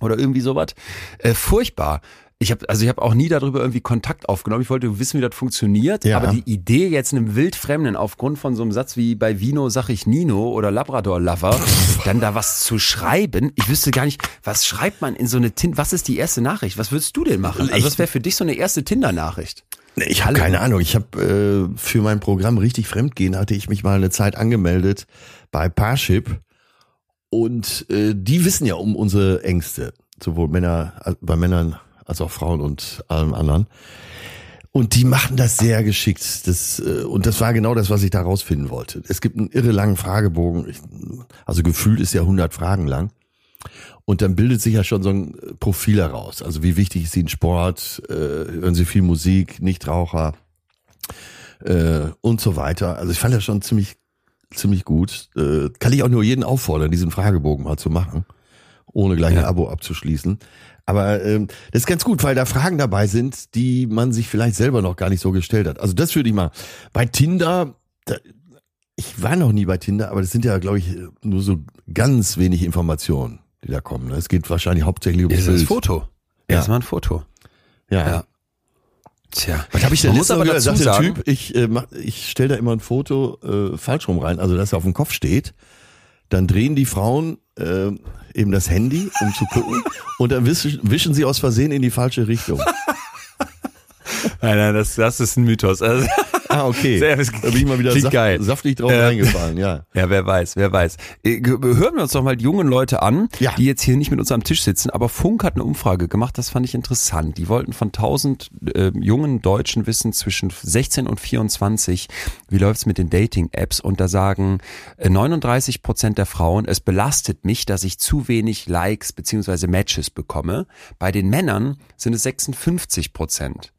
S1: oder irgendwie sowas. Äh, furchtbar. Ich habe also ich habe auch nie darüber irgendwie Kontakt aufgenommen. Ich wollte wissen, wie das funktioniert.
S2: Ja.
S1: Aber die Idee jetzt einem Wildfremden aufgrund von so einem Satz wie bei Vino sag ich Nino oder Labrador Lover, dann da was zu schreiben. Ich wüsste gar nicht, was schreibt man in so eine Tinder? Was ist die erste Nachricht? Was würdest du denn machen? Also was wäre für dich so eine erste Tinder-Nachricht?
S2: Ich habe keine Ahnung. Ich habe äh, für mein Programm richtig fremdgehen hatte ich mich mal eine Zeit angemeldet bei Parship und äh, die wissen ja um unsere Ängste, sowohl Männer äh, bei Männern als auch Frauen und allem anderen. Und die machen das sehr geschickt. Das, äh, und das war genau das, was ich da rausfinden wollte. Es gibt einen irre langen Fragebogen. Also gefühlt ist ja 100 Fragen lang. Und dann bildet sich ja schon so ein Profil heraus. Also wie wichtig ist Ihnen Sport? Äh, hören Sie viel Musik? Nichtraucher? Äh, und so weiter. Also ich fand das schon ziemlich, ziemlich gut. Kann ich auch nur jeden auffordern, diesen Fragebogen mal zu machen, ohne gleich ein Abo abzuschließen. Aber ähm, das ist ganz gut, weil da Fragen dabei sind, die man sich vielleicht selber noch gar nicht so gestellt hat. Also das würde ich mal. Bei Tinder, da, ich war noch nie bei Tinder, aber das sind ja, glaube ich, nur so ganz wenig Informationen, die da kommen. ne? Es geht wahrscheinlich hauptsächlich um
S1: Das
S2: Bild.
S1: Foto.
S2: Ja.
S1: Erstmal ein Foto.
S2: Ja.
S1: Ja. Tja.
S2: Was habe ich denn
S1: Man
S2: muss
S1: aber
S2: gehört?
S1: dazu
S2: Sagt der Typ, ich, äh, mach, ich stelle da immer ein Foto äh, falsch rum rein, also dass er auf dem Kopf steht. Dann drehen die Frauen äh, eben das Handy, um zu gucken, und dann wischen, wischen sie aus Versehen in die falsche Richtung.
S1: Nein, nein, das, das ist ein Mythos. Also,
S2: Ah, okay. [LAUGHS]
S1: Sehr-
S2: da bin ich mal wieder saft,
S1: geil.
S2: saftig drauf
S1: Ähm,
S2: reingefallen, ja. [LAUGHS]
S1: ja, wer weiß, wer weiß. Äh, Hören wir uns doch mal die jungen Leute an,
S2: Ja.
S1: die jetzt hier nicht mit uns am Tisch sitzen. Aber Funk hat eine Umfrage gemacht, das fand ich interessant. Die wollten von 1000 äh, jungen Deutschen wissen zwischen 16 und 24, wie läuft's mit den Dating-Apps? Und da sagen äh, 39 Prozent der Frauen, es belastet mich, dass ich zu wenig Likes beziehungsweise Matches bekomme. Bei den Männern sind es 56 Prozent.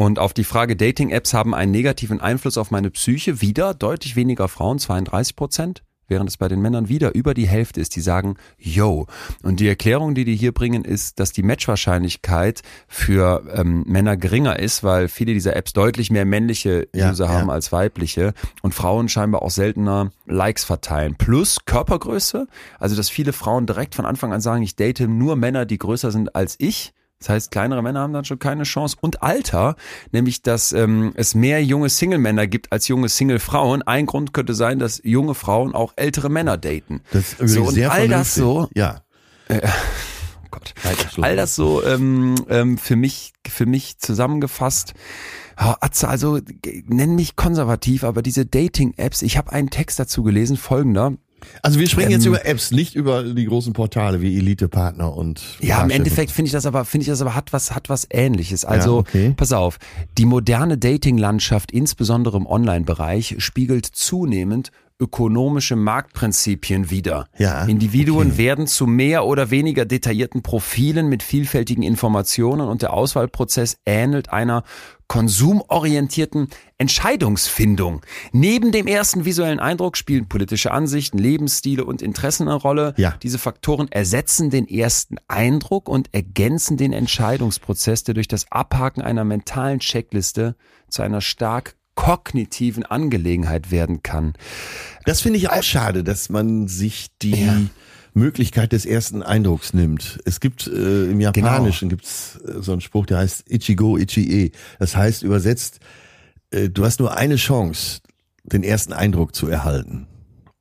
S1: Und auf die Frage Dating-Apps haben einen negativen Einfluss auf meine Psyche wieder deutlich weniger Frauen, 32 Prozent, während es bei den Männern wieder über die Hälfte ist, die sagen, yo. Und die Erklärung, die die hier bringen, ist, dass die Matchwahrscheinlichkeit für ähm, Männer geringer ist, weil viele dieser Apps deutlich mehr männliche
S2: Ja,
S1: User
S2: ja.
S1: haben als weibliche und Frauen scheinbar auch seltener Likes verteilen. Plus Körpergröße, also dass viele Frauen direkt von Anfang an sagen, ich date nur Männer, die größer sind als ich. Das heißt, kleinere Männer haben dann schon keine Chance. Und Alter, nämlich, dass ähm, es mehr junge Single-Männer gibt als junge Single-Frauen. Ein Grund könnte sein, dass junge Frauen auch ältere Männer daten.
S2: Das ist
S1: so, und
S2: sehr
S1: all das
S2: vernünftig.
S1: so,
S2: Ja. [LAUGHS]
S1: oh Gott, all das so ähm, ähm, für mich für mich zusammengefasst. Ja, Atze, also nenn mich konservativ, aber diese Dating-Apps, ich habe einen Text dazu gelesen, folgender.
S2: Also wir sprechen jetzt
S1: Ähm,
S2: über Apps, nicht über die großen Portale wie Elite Partner und
S1: Ja, im. Endeffekt finde ich das aber, finde ich das aber hat was, hat was ähnliches. Also,
S2: okay.
S1: pass auf. Die moderne Dating-Landschaft, insbesondere im Online-Bereich, spiegelt zunehmend ökonomische Marktprinzipien wider.
S2: Ja,
S1: Individuen
S2: okay.
S1: werden zu mehr oder weniger detaillierten Profilen mit vielfältigen Informationen und der Auswahlprozess ähnelt einer konsumorientierten Entscheidungsfindung. Neben dem ersten visuellen Eindruck spielen politische Ansichten, Lebensstile und Interessen eine Rolle.
S2: Ja.
S1: Diese Faktoren ersetzen den ersten Eindruck und ergänzen den Entscheidungsprozess, der durch das Abhaken einer mentalen Checkliste zu einer stark kognitiven Angelegenheit werden kann.
S2: Das finde ich auch schade, dass man sich die
S1: Ja.
S2: Möglichkeit des ersten Eindrucks nimmt. Es gibt äh, im Japanischen
S1: Genau.
S2: gibt's äh, so einen Spruch, der heißt Ichigo Ichie. Das heißt übersetzt, äh, du hast nur eine Chance, den ersten Eindruck zu erhalten.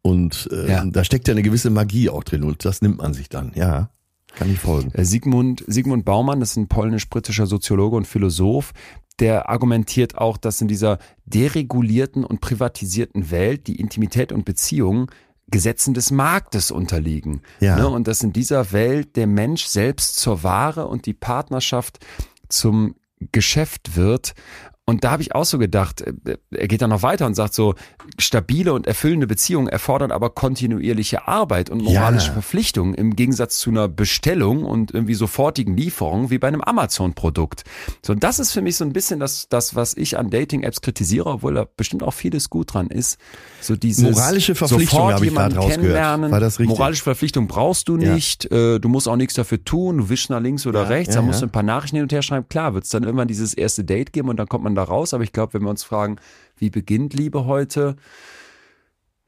S2: Und äh,
S1: Ja.
S2: da steckt ja eine gewisse Magie auch drin und das nimmt man sich dann. Ja, kann ich folgen.
S1: Äh, Sigmund, Sigmund Baumann, das ist ein polnisch-britischer Soziologe und Philosoph, der argumentiert auch, dass in dieser deregulierten und privatisierten Welt die Intimität und Beziehungen Gesetzen des Marktes unterliegen.
S2: Ja.
S1: Ne? Und dass in dieser Welt der Mensch selbst zur Ware und die Partnerschaft zum Geschäft wird. Und da habe ich auch so gedacht, äh, er geht dann noch weiter und sagt so, stabile und erfüllende Beziehungen erfordern aber kontinuierliche Arbeit und moralische
S2: Ja.
S1: Verpflichtungen im Gegensatz zu einer Bestellung und irgendwie sofortigen Lieferung wie bei einem Amazon-Produkt. So, und das ist für mich so ein bisschen das, das was ich an Dating-Apps kritisiere, obwohl da bestimmt auch vieles gut dran ist. So dieses
S2: Moralische Verpflichtung habe ich gerade rausgehört.
S1: kennenlernen.
S2: War das richtig?
S1: Moralische Verpflichtung brauchst du
S2: Ja.
S1: nicht. Äh, du musst auch nichts dafür tun. Du wischst nach links oder
S2: Ja,
S1: rechts.
S2: ja,
S1: da musst
S2: ja.
S1: du ein paar Nachrichten hin und her schreiben. Klar, wird es dann irgendwann dieses erste Date geben und dann kommt man da raus, aber ich glaube, wenn wir uns fragen, wie beginnt Liebe heute?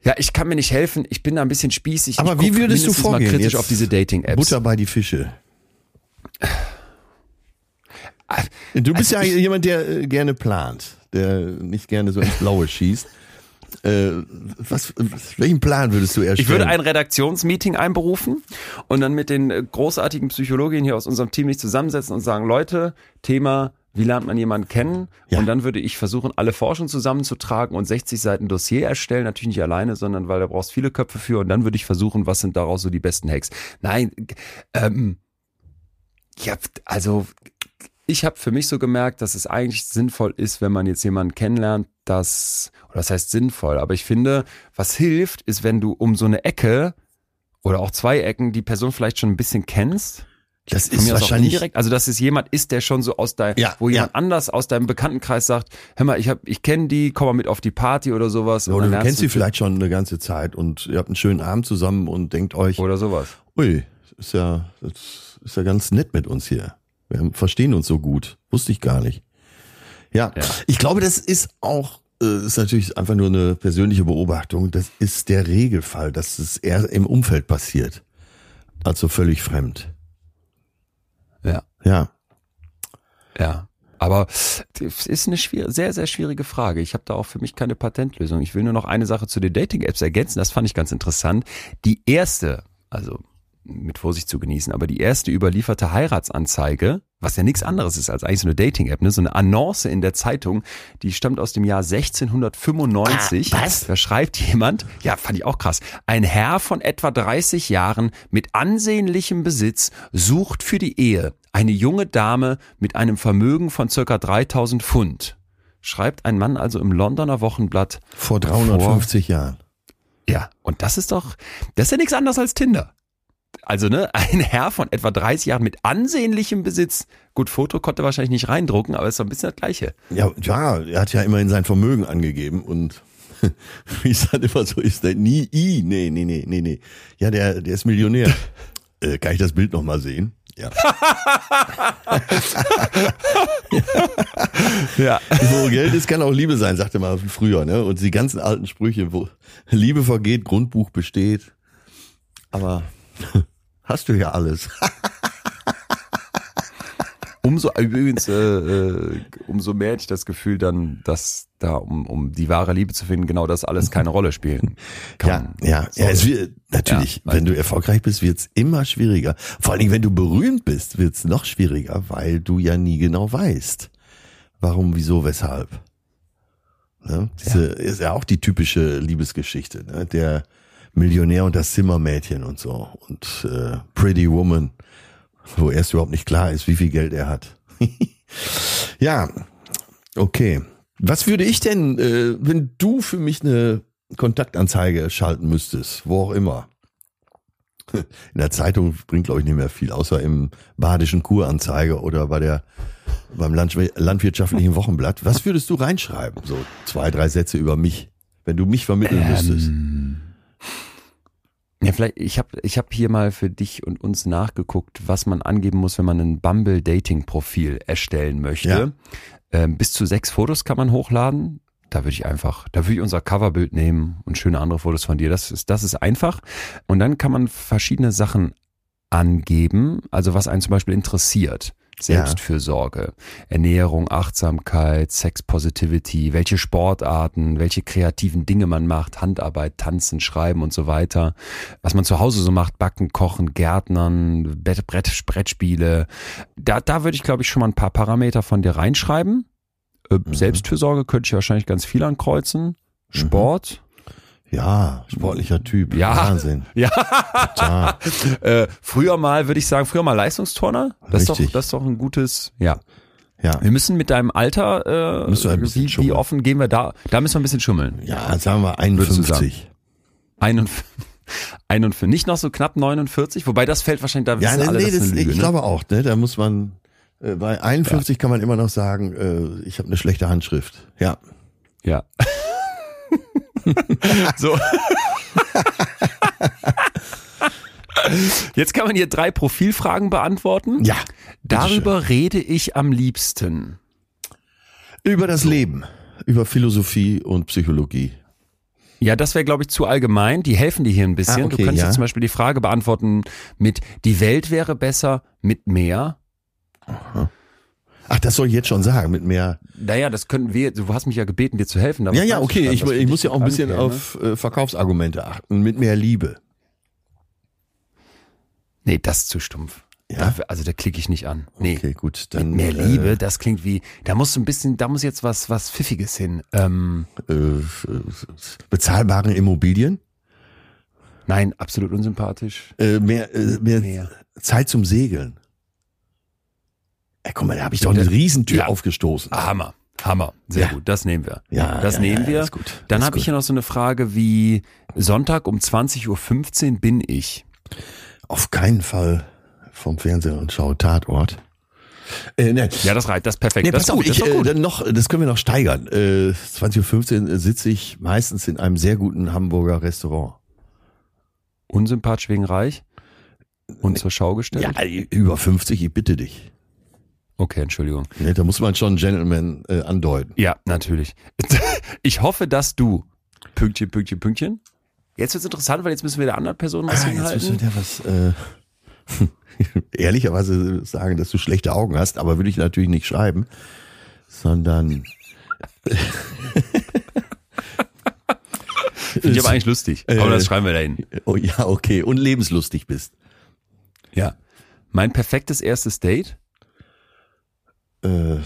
S1: Ja, ich kann mir nicht helfen. Ich bin da ein bisschen spießig.
S2: Aber wie würdest du vorgehen?
S1: Mal kritisch
S2: Jetzt
S1: auf diese Dating-Apps.
S2: Butter bei die Fische.
S1: Ah,
S2: Du bist
S1: Also
S2: ja
S1: ich-
S2: jemand, der äh, gerne plant, der nicht gerne so ins Blaue schießt. Äh, was, welchen Plan würdest du erstellen?
S1: Ich würde ein Redaktionsmeeting einberufen und dann mit den äh, großartigen Psychologinnen hier aus unserem Team mich zusammensetzen und sagen, Leute, Thema, wie lernt man jemanden kennen?
S2: Ja.
S1: Und dann würde ich versuchen, alle Forschung zusammenzutragen und 60 Seiten Dossier erstellen. Natürlich nicht alleine, sondern weil da brauchst viele Köpfe für. Und dann würde ich versuchen, was sind daraus so die besten Hacks. Nein, ähm, ja, also ich habe für mich so gemerkt, dass es eigentlich sinnvoll ist, wenn man jetzt jemanden kennenlernt, das, oder das heißt sinnvoll, aber ich finde, was hilft, ist, wenn du um so eine Ecke oder auch zwei Ecken die Person vielleicht schon ein bisschen kennst.
S2: Das
S1: Von
S2: ist wahrscheinlich
S1: indirekt. Also, dass es jemand ist, der schon so aus deinem,
S2: Ja,
S1: wo jemand
S2: ja.
S1: anders aus deinem Bekanntenkreis sagt, hör mal, ich hab, ich kenne die, komm mal mit auf die Party oder sowas.
S2: Oder du kennst sie vielleicht schon eine ganze Zeit und ihr habt einen schönen Abend zusammen und denkt euch,
S1: Oder sowas.
S2: ui, ist ja, das ist ja ganz nett mit uns hier. Wir verstehen uns so gut. Wusste ich gar nicht. Ja,
S1: Ja.
S2: ich glaube, das ist auch, äh, ist natürlich einfach nur eine persönliche Beobachtung. Das ist der Regelfall, dass es eher im Umfeld passiert. Also völlig fremd.
S1: Ja.
S2: Ja.
S1: Ja. Aber es ist eine schwier sehr, sehr schwierige Frage. Ich habe da auch für mich keine Patentlösung. Ich will nur noch eine Sache zu den Dating-Apps ergänzen. Das fand ich ganz interessant. Die erste, also mit Vorsicht zu genießen, aber die erste überlieferte Heiratsanzeige, was ja nichts anderes ist als eigentlich so eine Dating-App, ne? so eine Annonce in der Zeitung, die stammt aus dem Jahr 1695.
S2: Ah, was?
S1: Da schreibt jemand, ja, fand ich auch krass, ein Herr von etwa 30 Jahren mit ansehnlichem Besitz sucht für die Ehe eine junge Dame mit einem Vermögen von circa 3000 Pfund. Schreibt ein Mann also im Londoner Wochenblatt.
S2: Vor 350 Jahren.
S1: Ja, und das ist doch, das ist ja nichts anderes als Tinder. Also, ne, [LAUGHS] ein Herr von etwa 30 Jahren mit ansehnlichem Besitz. Gut, Foto konnte wahrscheinlich nicht reindrucken, aber ist so ein bisschen das Gleiche.
S2: Ja, ja, er hat ja immerhin sein Vermögen angegeben und [LAUGHS] wie es dann immer so ist, der nie, i, nee, nee, nee, nee, nee. Ja, der, der ist Millionär. [LAUGHS] äh, kann ich das Bild nochmal sehen? Ja.
S1: Ja.
S2: Wo Geld ist, kann auch Liebe sein, sagte man früher, ne? Und die ganzen alten Sprüche, wo Liebe vergeht, Grundbuch besteht. Aber [LAUGHS] hast du ja alles. [LAUGHS]
S1: Umso, übrigens, äh, äh, umso mehr hätte ich das Gefühl dann, dass da, um, um die wahre Liebe zu finden, genau das alles keine Rolle spielen kann.
S2: Ja, ja, ja, es wird, natürlich,
S1: Ja,
S2: wenn du erfolgreich bist, wird's immer schwieriger. Vor allen Dingen, wenn du berühmt bist, wird's noch schwieriger, weil du ja nie genau weißt, warum, wieso, weshalb. Ne? Diese ist ja auch die typische Liebesgeschichte, ne? der Millionär und das Zimmermädchen und so und äh, Pretty Woman, wo erst überhaupt nicht klar ist, wie viel Geld er hat. [LAUGHS] ja, okay. Was würde ich denn, äh, wenn du für mich eine Kontaktanzeige schalten müsstest, wo auch immer? [LAUGHS] In der Zeitung bringt, glaube ich, nicht mehr viel, außer im Badischen Kuranzeiger oder bei der beim Landw Landwirtschaftlichen Wochenblatt. Was würdest du reinschreiben? So zwei, drei Sätze über mich, wenn du mich vermitteln müsstest.
S1: Ja, vielleicht, ich habe ich hab hier mal für dich und uns nachgeguckt, was man angeben muss, wenn man ein Bumble-Dating-Profil erstellen möchte.
S2: Ja.
S1: Ähm, bis zu sechs Fotos kann man hochladen. Da würde ich einfach, da würde ich unser Coverbild nehmen und schöne andere Fotos von dir. Das ist, das ist einfach. Und dann kann man verschiedene Sachen angeben, also was einen zum Beispiel interessiert. Selbstfürsorge, Ernährung, Achtsamkeit, Sex Positivity, welche Sportarten, welche kreativen Dinge man macht, Handarbeit, Tanzen, Schreiben und so weiter. Was man zu Hause so macht, Backen, Kochen, Gärtnern, Brett, Brett, Brettspiele. Da, da würde ich, glaube ich, schon mal ein paar Parameter von dir reinschreiben. Äh, Selbstfürsorge könnte ich wahrscheinlich ganz viel ankreuzen. Sport.
S2: Ja, sportlicher Typ.
S1: Ja.
S2: Wahnsinn. [LAUGHS]
S1: Ja.
S2: Total. [LAUGHS]
S1: Äh, früher mal, würde ich sagen, früher mal Leistungsturner. Das ist, doch,
S2: Richtig.
S1: das ist doch ein gutes, ja.
S2: Ja.
S1: Wir müssen mit deinem Alter, äh, wie, wie
S2: schummeln.
S1: offen gehen wir da? Da müssen wir ein bisschen schummeln.
S2: Ja, sagen wir
S1: Würdest du
S2: 51.
S1: 51, 51, nicht noch so knapp 49, wobei das fällt wahrscheinlich, da
S2: Ja,
S1: wissen
S2: nee,
S1: alle,
S2: nee,
S1: das
S2: das,
S1: Lüge,
S2: ich
S1: ne?
S2: glaube auch, ne? Da muss man äh, bei 51 kann man immer noch sagen, äh, ich habe eine schlechte Handschrift. Ja.
S1: Ja. [LAUGHS] [LAUGHS] so. Jetzt kann man hier drei Profilfragen beantworten.
S2: Ja.
S1: Darüber rede ich am liebsten.
S2: Über das Leben, über Philosophie und Psychologie.
S1: Ja, das wäre, glaube ich, zu allgemein. Die helfen dir hier ein bisschen.
S2: Ah, okay,
S1: du könntest
S2: ja.
S1: jetzt zum Beispiel die Frage beantworten mit die Welt wäre besser mit mehr.
S2: Ach, das soll ich jetzt schon sagen, mit mehr.
S1: Naja, das könnten wir, du hast mich ja gebeten, dir zu helfen.
S2: Ja, ja, okay, ich, ich muss ja auch ein bisschen
S1: ankäme.
S2: auf äh, Verkaufsargumente achten, mit mehr Liebe.
S1: Nee, das ist zu stumpf.
S2: Ja?
S1: Dafür, also da klicke ich nicht an. Nee.
S2: Okay, gut, dann.
S1: Mehr
S2: äh,
S1: Liebe, das klingt wie, da muss ein bisschen, da muss jetzt was, was Pfiffiges hin. Ähm,
S2: Äh, äh, bezahlbare Immobilien,
S1: nein, absolut unsympathisch.
S2: äh, mehr, äh, mehr,
S1: Mehr.
S2: Zeit zum Segeln. Ey, guck mal, da habe ich doch eine
S1: das-
S2: Riesentür
S1: ja.
S2: aufgestoßen.
S1: Ah, Hammer, Hammer, sehr
S2: Ja.
S1: gut, das nehmen wir.
S2: Ja,
S1: das
S2: ja,
S1: nehmen wir.
S2: ist gut.
S1: Dann
S2: Ist
S1: habe ich hier noch so eine Frage wie Sonntag um 20.15 Uhr bin ich.
S2: Auf keinen Fall vom Fernseher und schaue Tatort. Äh, ne.
S1: Ja, das reicht, das ist perfekt.
S2: Nee,
S1: das ist gut, das
S2: ich,
S1: ist doch
S2: äh,
S1: gut.
S2: dann noch, das können wir noch steigern. Äh, 20.15 Uhr sitze ich meistens in einem sehr guten Hamburger Restaurant.
S1: Unsympathisch wegen reich und zur Schau gestellt.
S2: Ja, äh, über 50, ich bitte dich.
S1: Okay, Entschuldigung.
S2: Ne, da muss man schon Gentleman äh, andeuten.
S1: Ja, natürlich. [LAUGHS] Ich hoffe, dass du Pünktchen, Pünktchen, Pünktchen. Jetzt wird's interessant, weil jetzt müssen wir der anderen Person was
S2: Ah, jetzt müssen
S1: hinhalten.
S2: wir was äh, [LAUGHS] ehrlicherweise sagen, dass du schlechte Augen hast, aber würde ich natürlich nicht schreiben, sondern [LAUGHS]
S1: Finde ich aber eigentlich lustig. Aber
S2: Äh,
S1: das schreiben wir dahin.
S2: oh ja, okay, und lebenslustig bist.
S1: Ja. Mein perfektes erstes Date?
S2: Äh,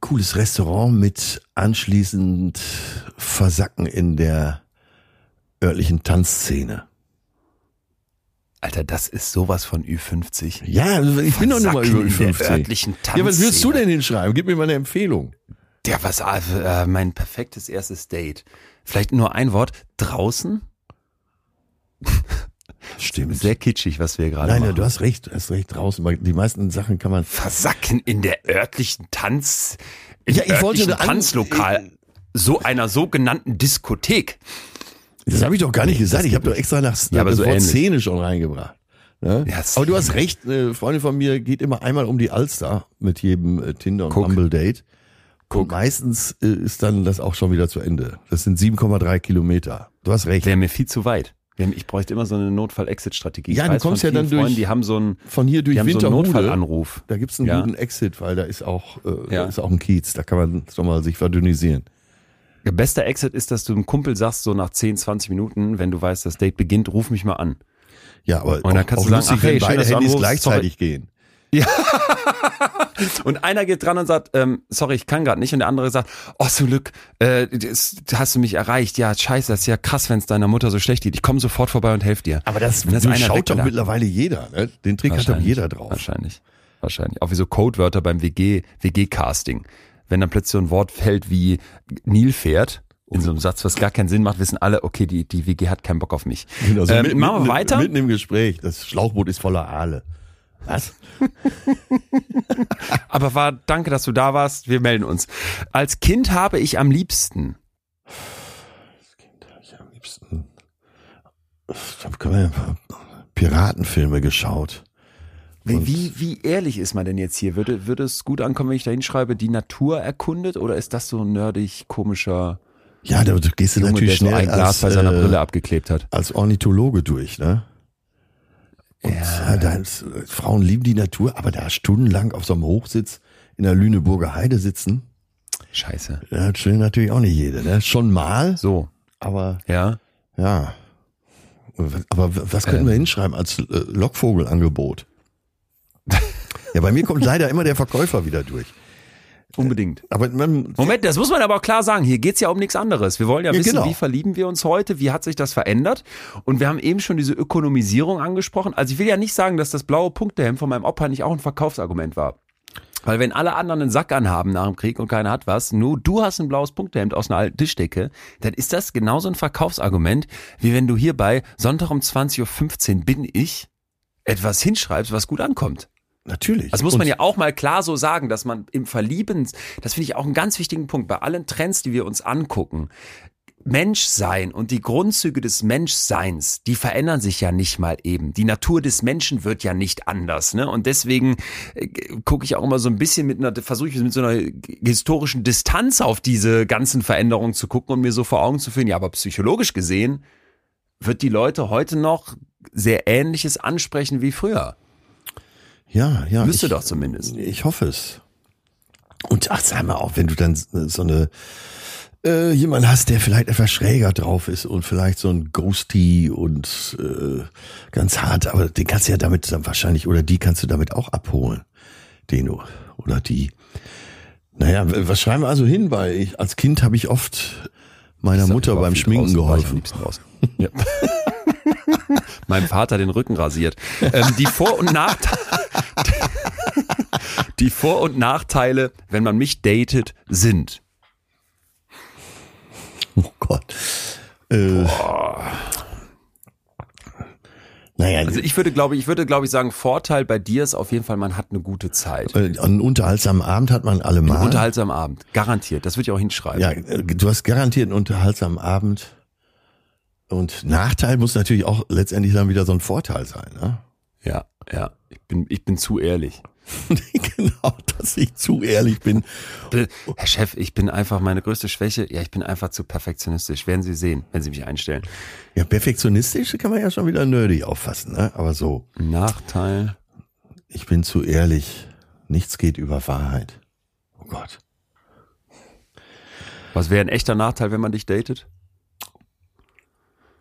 S2: cooles Restaurant mit anschließend Versacken in der örtlichen Tanzszene.
S1: Alter, das ist sowas von Ü50.
S2: Ja, ich bin doch nur mal
S1: Versacken
S2: über
S1: in der
S2: 50.
S1: örtlichen
S2: Ja, was willst du denn hinschreiben? Gib mir mal eine Empfehlung.
S1: Ja, was, äh, mein perfektes erstes Date. Vielleicht nur ein Wort. Draußen?
S2: Stimmt.
S1: Sehr kitschig, was wir gerade
S2: Nein,
S1: machen.
S2: du hast recht, du hast recht draußen. Die meisten Sachen kann man.
S1: Versacken in der örtlichen Tanz, im
S2: Ja, ich wollte
S1: örtlichen
S2: an-
S1: Tanzlokal, so einer sogenannten Diskothek.
S2: Das habe ich doch gar nicht gesagt. Ich habe doch extra nach
S1: Ja, aber so
S2: Wort
S1: ähnlich.
S2: Szene schon reingebracht. Ne?
S1: Ja,
S2: aber du hast recht, eine Freundin von mir geht immer einmal um die Alster mit jedem äh, Tinder und
S1: Guck.
S2: Bumble Date.
S1: Guck.
S2: Und meistens äh, ist dann das auch schon wieder zu Ende. Das sind 7,3 Kilometer. Du hast recht.
S1: Wäre mir viel zu weit. Ich bräuchte immer so eine Notfall-Exit-Strategie.
S2: Ja, du kommst
S1: von
S2: ja dann
S1: Freunden,
S2: durch-
S1: Die haben so einen,
S2: Von hier durch
S1: die haben so einen
S2: Winterhude,
S1: Notfallanruf.
S2: da gibt's einen
S1: Ja.
S2: guten Exit, weil da ist auch, äh,
S1: Ja.
S2: da ist auch ein Kiez. Da kann man schon mal sich verdünnisieren.
S1: Der beste Exit ist, dass du einem Kumpel sagst, so nach 10, 20 Minuten, wenn du weißt, das Date beginnt, ruf mich mal an.
S2: Ja, aber
S1: Und dann
S2: auch,
S1: kannst
S2: auch
S1: du sagen,
S2: lustig,
S1: ach, hey,
S2: wenn beide Handys
S1: anrufst.
S2: gleichzeitig gehen. [LAUGHS]
S1: Und einer geht dran und sagt, ähm, sorry, ich kann gerade nicht. Und der andere sagt, oh zum Glück, äh, das, hast du mich erreicht. Ja, scheiße, das ist ja krass, wenn es deiner Mutter so schlecht geht. Ich komme sofort vorbei und helfe dir.
S2: Aber das,
S1: das
S2: schaut doch mittlerweile jeder. Ne? Den Trick hat doch jeder drauf.
S1: Wahrscheinlich. Wahrscheinlich. Auch wie so Codewörter beim WG, WG-Casting. Wenn dann plötzlich so ein Wort fällt wie Nilpferd, in so einem Satz, was gar keinen Sinn macht, wissen alle, okay, die, die WG hat keinen Bock auf mich.
S2: Genau, so
S1: ähm,
S2: mitten-
S1: machen wir weiter?
S2: Mitten im Gespräch. Das Schlauchboot ist voller Aale. Was? [LAUGHS]
S1: Aber war, danke, dass du da warst. Wir melden uns. Als Kind habe ich am liebsten.
S2: Ich am liebsten. Ich habe Piratenfilme geschaut.
S1: Wie, wie, wie ehrlich ist man denn jetzt hier? Würde, würde es gut ankommen, wenn ich da hinschreibe, die Natur erkundet? Oder ist das so ein nerdig, komischer
S2: Ja, da gehst du
S1: Junge,
S2: natürlich schnell
S1: ein Glas
S2: als,
S1: bei seiner
S2: äh,
S1: Brille abgeklebt hat?
S2: als Ornithologe durch, ne? Und ja. da ist, äh, Frauen lieben die Natur, aber da stundenlang auf so einem Hochsitz in der Lüneburger Heide sitzen,
S1: Scheiße.
S2: das will natürlich auch nicht jeder, ne? Schon mal,
S1: So,
S2: aber
S1: ja.
S2: ja. Aber was könnten wir
S1: Ähm.
S2: hinschreiben als äh, Lockvogelangebot? [LAUGHS] ja, bei mir kommt leider immer der Verkäufer wieder durch.
S1: Unbedingt.
S2: Aber man,
S1: Moment, das muss man aber auch klar sagen. Hier geht's ja um nichts anderes. Wir wollen ja,
S2: Ja,
S1: wissen,
S2: genau.
S1: wie verlieben wir uns heute, wie hat sich das verändert. Und wir haben eben schon diese Ökonomisierung angesprochen. Also ich will ja nicht sagen, dass das blaue Punktehemd von meinem Opa nicht auch ein Verkaufsargument war. Weil wenn alle anderen einen Sack anhaben nach dem Krieg und keiner hat was, nur du hast ein blaues Punktehemd aus einer alten Tischdecke, dann ist das genauso ein Verkaufsargument, wie wenn du hier bei Sonntag um 20.15 Uhr bin ich etwas hinschreibst, was gut ankommt.
S2: Natürlich.
S1: Das muss man ja auch mal klar so sagen, dass man im Verlieben, das finde ich auch einen ganz wichtigen Punkt, bei allen Trends, die wir uns angucken, Menschsein und die Grundzüge des Menschseins, die verändern sich ja nicht mal eben. Die Natur des Menschen wird ja nicht anders, ne? Und deswegen äh, gucke ich auch immer so ein bisschen mit einer, versuche ich mit so einer historischen Distanz auf diese ganzen Veränderungen zu gucken und mir so vor Augen zu führen. Ja, aber psychologisch gesehen wird die Leute heute noch sehr Ähnliches ansprechen wie früher.
S2: Ja, ja.
S1: Müsste
S2: ich,
S1: doch zumindest.
S2: Ich hoffe es. Und ach, sag mal auch, wenn du dann so eine äh, jemand hast, der vielleicht etwas schräger drauf ist und vielleicht so ein Ghosty und äh, ganz hart, aber den kannst du ja damit dann wahrscheinlich, oder die kannst du damit auch abholen. Den oder die. Naja, was schreiben wir also hin? Weil ich, als Kind habe ich oft meiner Mutter beim Schminken geholfen.
S1: Ja. [LAUGHS] Meinem Vater den Rücken rasiert. Ähm, die Vor- und Nachteile. Die Vor- und Nachteile, wenn man mich datet, sind.
S2: Oh Gott. Äh, naja,
S1: Also ich würde, glaube ich, würde, glaube ich, sagen, Vorteil bei dir ist auf jeden Fall, man hat eine gute Zeit.
S2: äh, einen unterhaltsamen Abend hat man allemal.
S1: Unterhaltsamen Abend. Garantiert. Das würde ich auch hinschreiben.
S2: Ja, äh, du hast garantiert einen unterhaltsamen Abend. Und Nachteil muss natürlich auch letztendlich dann wieder so ein Vorteil sein. Ne?
S1: ja. ja. Ich bin, ich bin zu ehrlich. [LAUGHS]
S2: genau, dass ich zu ehrlich bin.
S1: Herr Chef, ich bin einfach meine größte Schwäche. Ja, ich bin einfach zu perfektionistisch. Werden Sie sehen, wenn Sie mich einstellen.
S2: Ja, perfektionistisch kann man ja schon wieder nerdy auffassen, ne? Aber so,
S1: Nachteil.
S2: ich bin zu ehrlich. Nichts geht über Wahrheit. Oh Gott.
S1: Was wäre ein echter Nachteil, wenn man dich datet?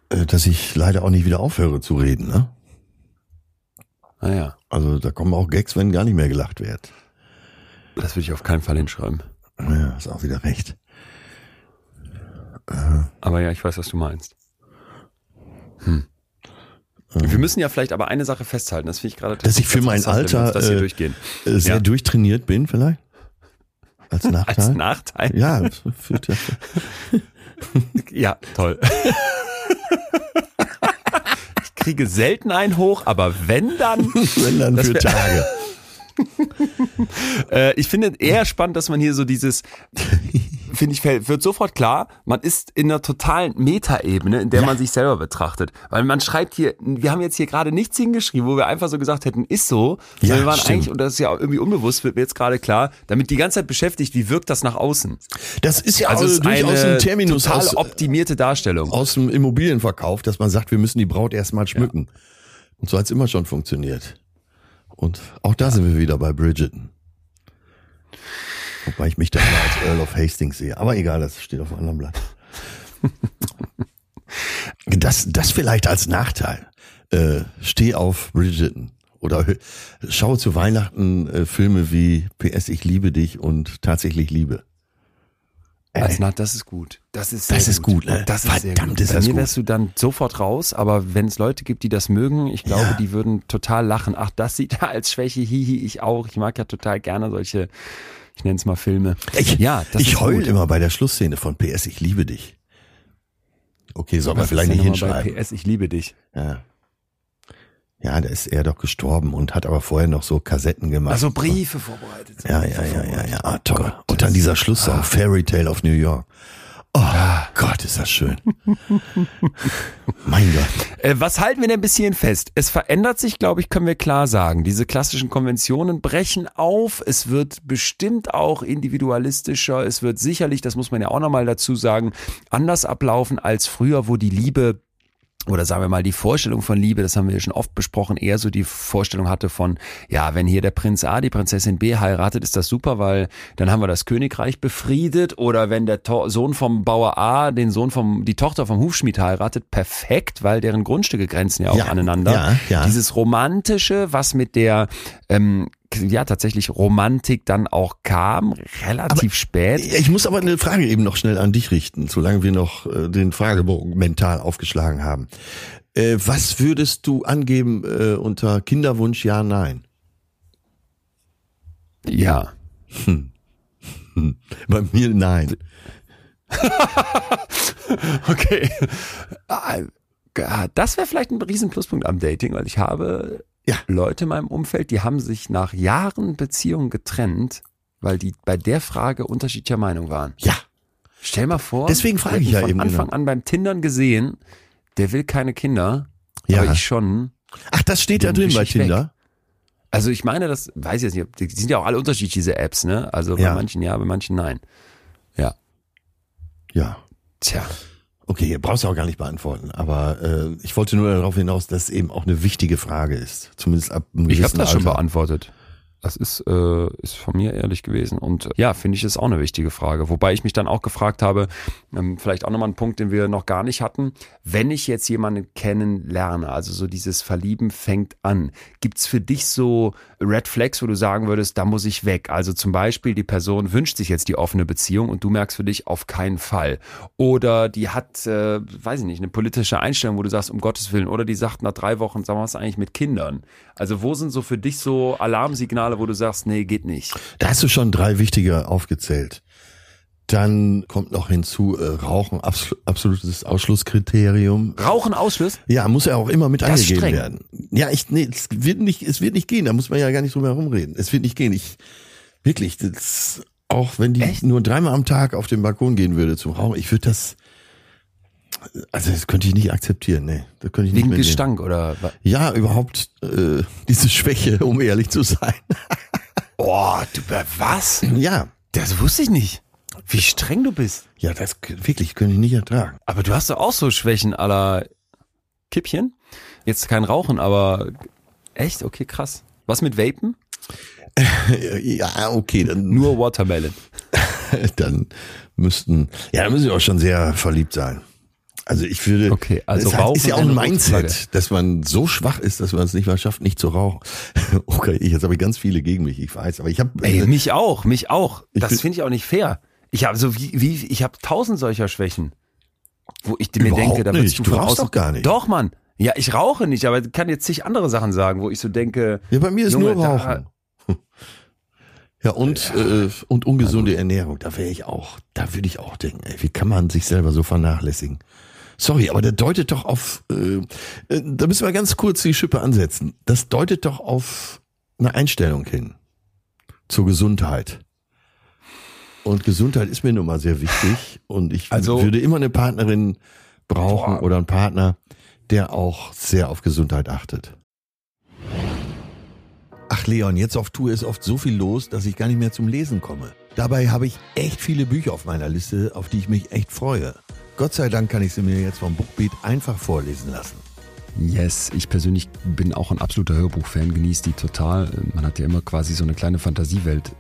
S2: Äh, Dass ich leider auch nicht wieder aufhöre zu reden, ne?
S1: Naja,
S2: Also da kommen auch Gags, wenn gar nicht mehr gelacht wird.
S1: das würde ich auf keinen Fall hinschreiben.
S2: Ja, ist auch wieder recht.
S1: Aber ja, ich weiß, was du meinst. Hm. Wir müssen ja vielleicht aber eine Sache festhalten, das finde ich gerade
S2: Dass ich für mein Alter
S1: das hier
S2: äh,
S1: durchgehen.
S2: äh, sehr
S1: Ja.
S2: durchtrainiert bin, vielleicht? Als [LAUGHS] Nachteil?
S1: Als Nachteil?
S2: ja, ja. [LAUGHS]
S1: Ja, toll. [LAUGHS] ich kriege selten einen hoch, aber wenn dann. [LAUGHS]
S2: Wenn dann für Tage. [LAUGHS]
S1: Äh, ich finde eher spannend, dass man hier so dieses, [LAUGHS] finde ich, fällt- wird sofort klar, man ist in einer totalen Metaebene, in der man sich selber betrachtet. Weil man schreibt hier, wir haben jetzt hier gerade nichts hingeschrieben, wo wir einfach so gesagt hätten, ist so.
S2: Ja,
S1: wir waren
S2: stimmt.
S1: eigentlich, und das ist ja auch irgendwie unbewusst, wird mir jetzt gerade klar, damit die ganze Zeit beschäftigt, wie wirkt das nach außen?
S2: Das ist ja
S1: Also
S2: also
S1: es ist
S2: durchaus
S1: eine
S2: ein Terminus
S1: total
S2: aus,
S1: optimierte Darstellung.
S2: aus dem Immobilienverkauf, dass man sagt, wir müssen die Braut erstmal schmücken. Und so hat's immer schon funktioniert. Und auch da sind wir wieder bei Bridgerton. Wobei ich mich da immer als Earl of Hastings sehe. Aber egal, das steht auf einem anderen Blatt. [LAUGHS] Das, das vielleicht als Nachteil. Äh, steh auf Bridgerton. Oder schau zu Weihnachten äh, Filme wie PS, ich liebe dich und tatsächlich Liebe.
S1: Als na, das ist gut. Das ist
S2: Das ist gut, ne?
S1: Das ist
S2: Verdammt,
S1: gut.
S2: ist
S1: Bei
S2: das
S1: mir
S2: gut.
S1: wärst du dann sofort raus, aber wenn es Leute gibt, die das mögen, ich glaube,
S2: Ja.
S1: die würden total lachen. Ach, das sieht er [LAUGHS] als Schwäche, hihi, ich auch. Ich mag ja total gerne solche, ich nenne es mal Filme.
S2: Ich,
S1: ja,
S2: ich heul
S1: gut.
S2: immer bei der Schlussszene von PS, ich liebe dich. Okay, soll man vielleicht nicht hinschreiben.
S1: Bei PS, ich liebe dich.
S2: Ja. ja, da ist er doch gestorben und hat aber vorher noch so Kassetten gemacht.
S1: Also Briefe vorbereitet.
S2: Ja, ja, ja, ja, ja. Ah, toll. und dann dieser Schlusssong, Fairy Tale of New York. Oh Gott, ist das schön. [LAUGHS] mein Gott.
S1: Äh, was halten wir denn bis hierhin fest? Es verändert sich, glaube ich, können wir klar sagen. Diese klassischen Konventionen brechen auf. Es wird bestimmt auch individualistischer. Es wird sicherlich, das muss man ja auch nochmal dazu sagen, anders ablaufen als früher, wo die Liebe oder sagen wir mal die Vorstellung von Liebe, das haben wir ja schon oft besprochen, eher so die Vorstellung hatte von, ja, wenn hier der Prinz A die Prinzessin B heiratet, ist das super, weil dann haben wir das Königreich befriedet oder wenn der to Sohn vom Bauer A den Sohn vom, die Tochter vom Hufschmied heiratet, perfekt, weil deren Grundstücke grenzen ja auch
S2: Ja,
S1: aneinander.
S2: ja, ja.
S1: Dieses Romantische, was mit der, ähm, ja, tatsächlich Romantik dann auch kam, relativ spät.
S2: Ich muss aber eine Frage eben noch schnell an dich richten, solange wir noch äh, den Fragebogen mental aufgeschlagen haben. Äh, was würdest du angeben äh, unter Kinderwunsch ja, nein?
S1: Ja.
S2: Bei mir nein. [LAUGHS]
S1: Okay. Ah, Das wäre vielleicht ein riesen Pluspunkt am Dating, weil ich habe
S2: Ja.
S1: Leute in meinem Umfeld, die haben sich nach Jahren Beziehung getrennt, weil die bei der Frage unterschiedlicher Meinung waren.
S2: Ja.
S1: Stell mal vor,
S2: Deswegen frage ich ja
S1: von
S2: eben
S1: Anfang
S2: genau.
S1: an beim Tindern gesehen, der will keine Kinder,
S2: Ja.
S1: aber ich schon.
S2: Ach, das steht da drin bei
S1: ich weg.
S2: Tinder?
S1: Also ich meine, das weiß ich jetzt nicht, die sind ja auch alle unterschiedlich, diese Apps, ne? Also bei
S2: Ja.
S1: manchen ja, bei manchen nein. Ja,
S2: Ja.
S1: tja.
S2: Okay, brauchst du auch gar nicht beantworten. Aber äh, ich wollte nur darauf hinaus, dass es eben auch eine wichtige Frage ist. Zumindest ab einem
S1: Ich habe das schon
S2: Alter.
S1: beantwortet. Das ist, äh, ist von mir ehrlich gewesen. Und äh, ja, finde ich, ist auch eine wichtige Frage. Wobei ich mich dann auch gefragt habe, ähm, vielleicht auch nochmal ein Punkt, den wir noch gar nicht hatten. Wenn ich jetzt jemanden kennenlerne, also so dieses Verlieben fängt an, gibt's für dich so Red Flags, wo du sagen würdest, da muss ich weg? Also zum Beispiel, die Person wünscht sich jetzt die offene Beziehung und du merkst für dich auf keinen Fall. Oder die hat, äh, weiß ich nicht, eine politische Einstellung, wo du sagst, um Gottes Willen. Oder die sagt nach drei Wochen, sagen wir was eigentlich mit Kindern? Also wo sind so für dich so Alarmsignale, wo du sagst, nee, geht nicht?
S2: Da hast du schon drei wichtige aufgezählt. Dann kommt noch hinzu äh, Rauchen, abs absolutes Ausschlusskriterium.
S1: Rauchen Ausschluss?
S2: Ja, muss ja auch immer mit
S1: Das
S2: angegeben
S1: streng.
S2: werden. Ja, ich nee, es wird nicht, es wird nicht gehen. Da muss man ja gar nicht drum herum reden. Es wird nicht gehen. Ich wirklich, das, auch wenn die
S1: Echt?
S2: nur dreimal am Tag auf den Balkon gehen würde zum Rauchen, ich würde das, also das könnte ich nicht akzeptieren. Nee, das könnte ich nicht
S1: Wegen. Gestank oder wa-
S2: Ja, überhaupt äh, diese Schwäche, um ehrlich zu sein. [LAUGHS]
S1: Oh, du was?
S2: ja,
S1: Das wusste ich nicht. Wie streng du bist.
S2: ja, das wirklich könnte ich nicht ertragen.
S1: Aber du hast doch auch so Schwächen aller Kippchen. Jetzt kein Rauchen, aber echt? Okay, krass. Was mit Vapen? [LAUGHS]
S2: Ja, okay, dann
S1: Nur Watermelon. [LAUGHS]
S2: dann müssten, ja, dann müssen wir auch schon sehr verliebt sein. Also ich würde,
S1: Okay, also
S2: das heißt, ist ja auch ein Mindset, dass man so schwach ist, dass man es nicht mal schafft, nicht zu rauchen. [LAUGHS] Okay, ich, jetzt habe ich ganz viele gegen mich, ich weiß, aber ich habe,
S1: Ey, mich auch, mich auch. Das finde ich auch nicht fair. Ich habe so wie, wie ich habe tausend solcher Schwächen, wo ich mir
S2: Überhaupt
S1: denke, da
S2: nicht.
S1: du
S2: Du rauchst doch gar nicht.
S1: Doch, Mann. Ja, ich rauche nicht, aber ich kann jetzt zig andere Sachen sagen, wo ich so denke,
S2: ja, bei mir ist
S1: Junge,
S2: nur
S1: da-
S2: Rauchen. [LAUGHS] Ja, und, äh, und ungesunde Ernährung, da wäre ich auch, da würde ich auch denken, ey, wie kann man sich selber so vernachlässigen? Sorry, aber der deutet doch auf, äh, äh, da müssen wir ganz kurz die Schippe ansetzen. Das deutet doch auf eine Einstellung hin zur Gesundheit. Und Gesundheit ist mir nun mal sehr wichtig und ich
S1: Also-
S2: würde immer eine Partnerin brauchen
S1: Boah.
S2: oder einen Partner, der auch sehr auf Gesundheit achtet. Ach Leon, jetzt auf Tour ist oft so viel los, dass ich gar nicht mehr zum Lesen komme. Dabei habe ich echt viele Bücher auf meiner Liste, auf die ich mich echt freue. Gott sei Dank kann ich sie mir jetzt vom Bookbeat einfach vorlesen lassen.
S1: Yes, ich persönlich bin auch ein absoluter Hörbuchfan, genieße die total. Man hat ja immer quasi so eine kleine Fantasiewelt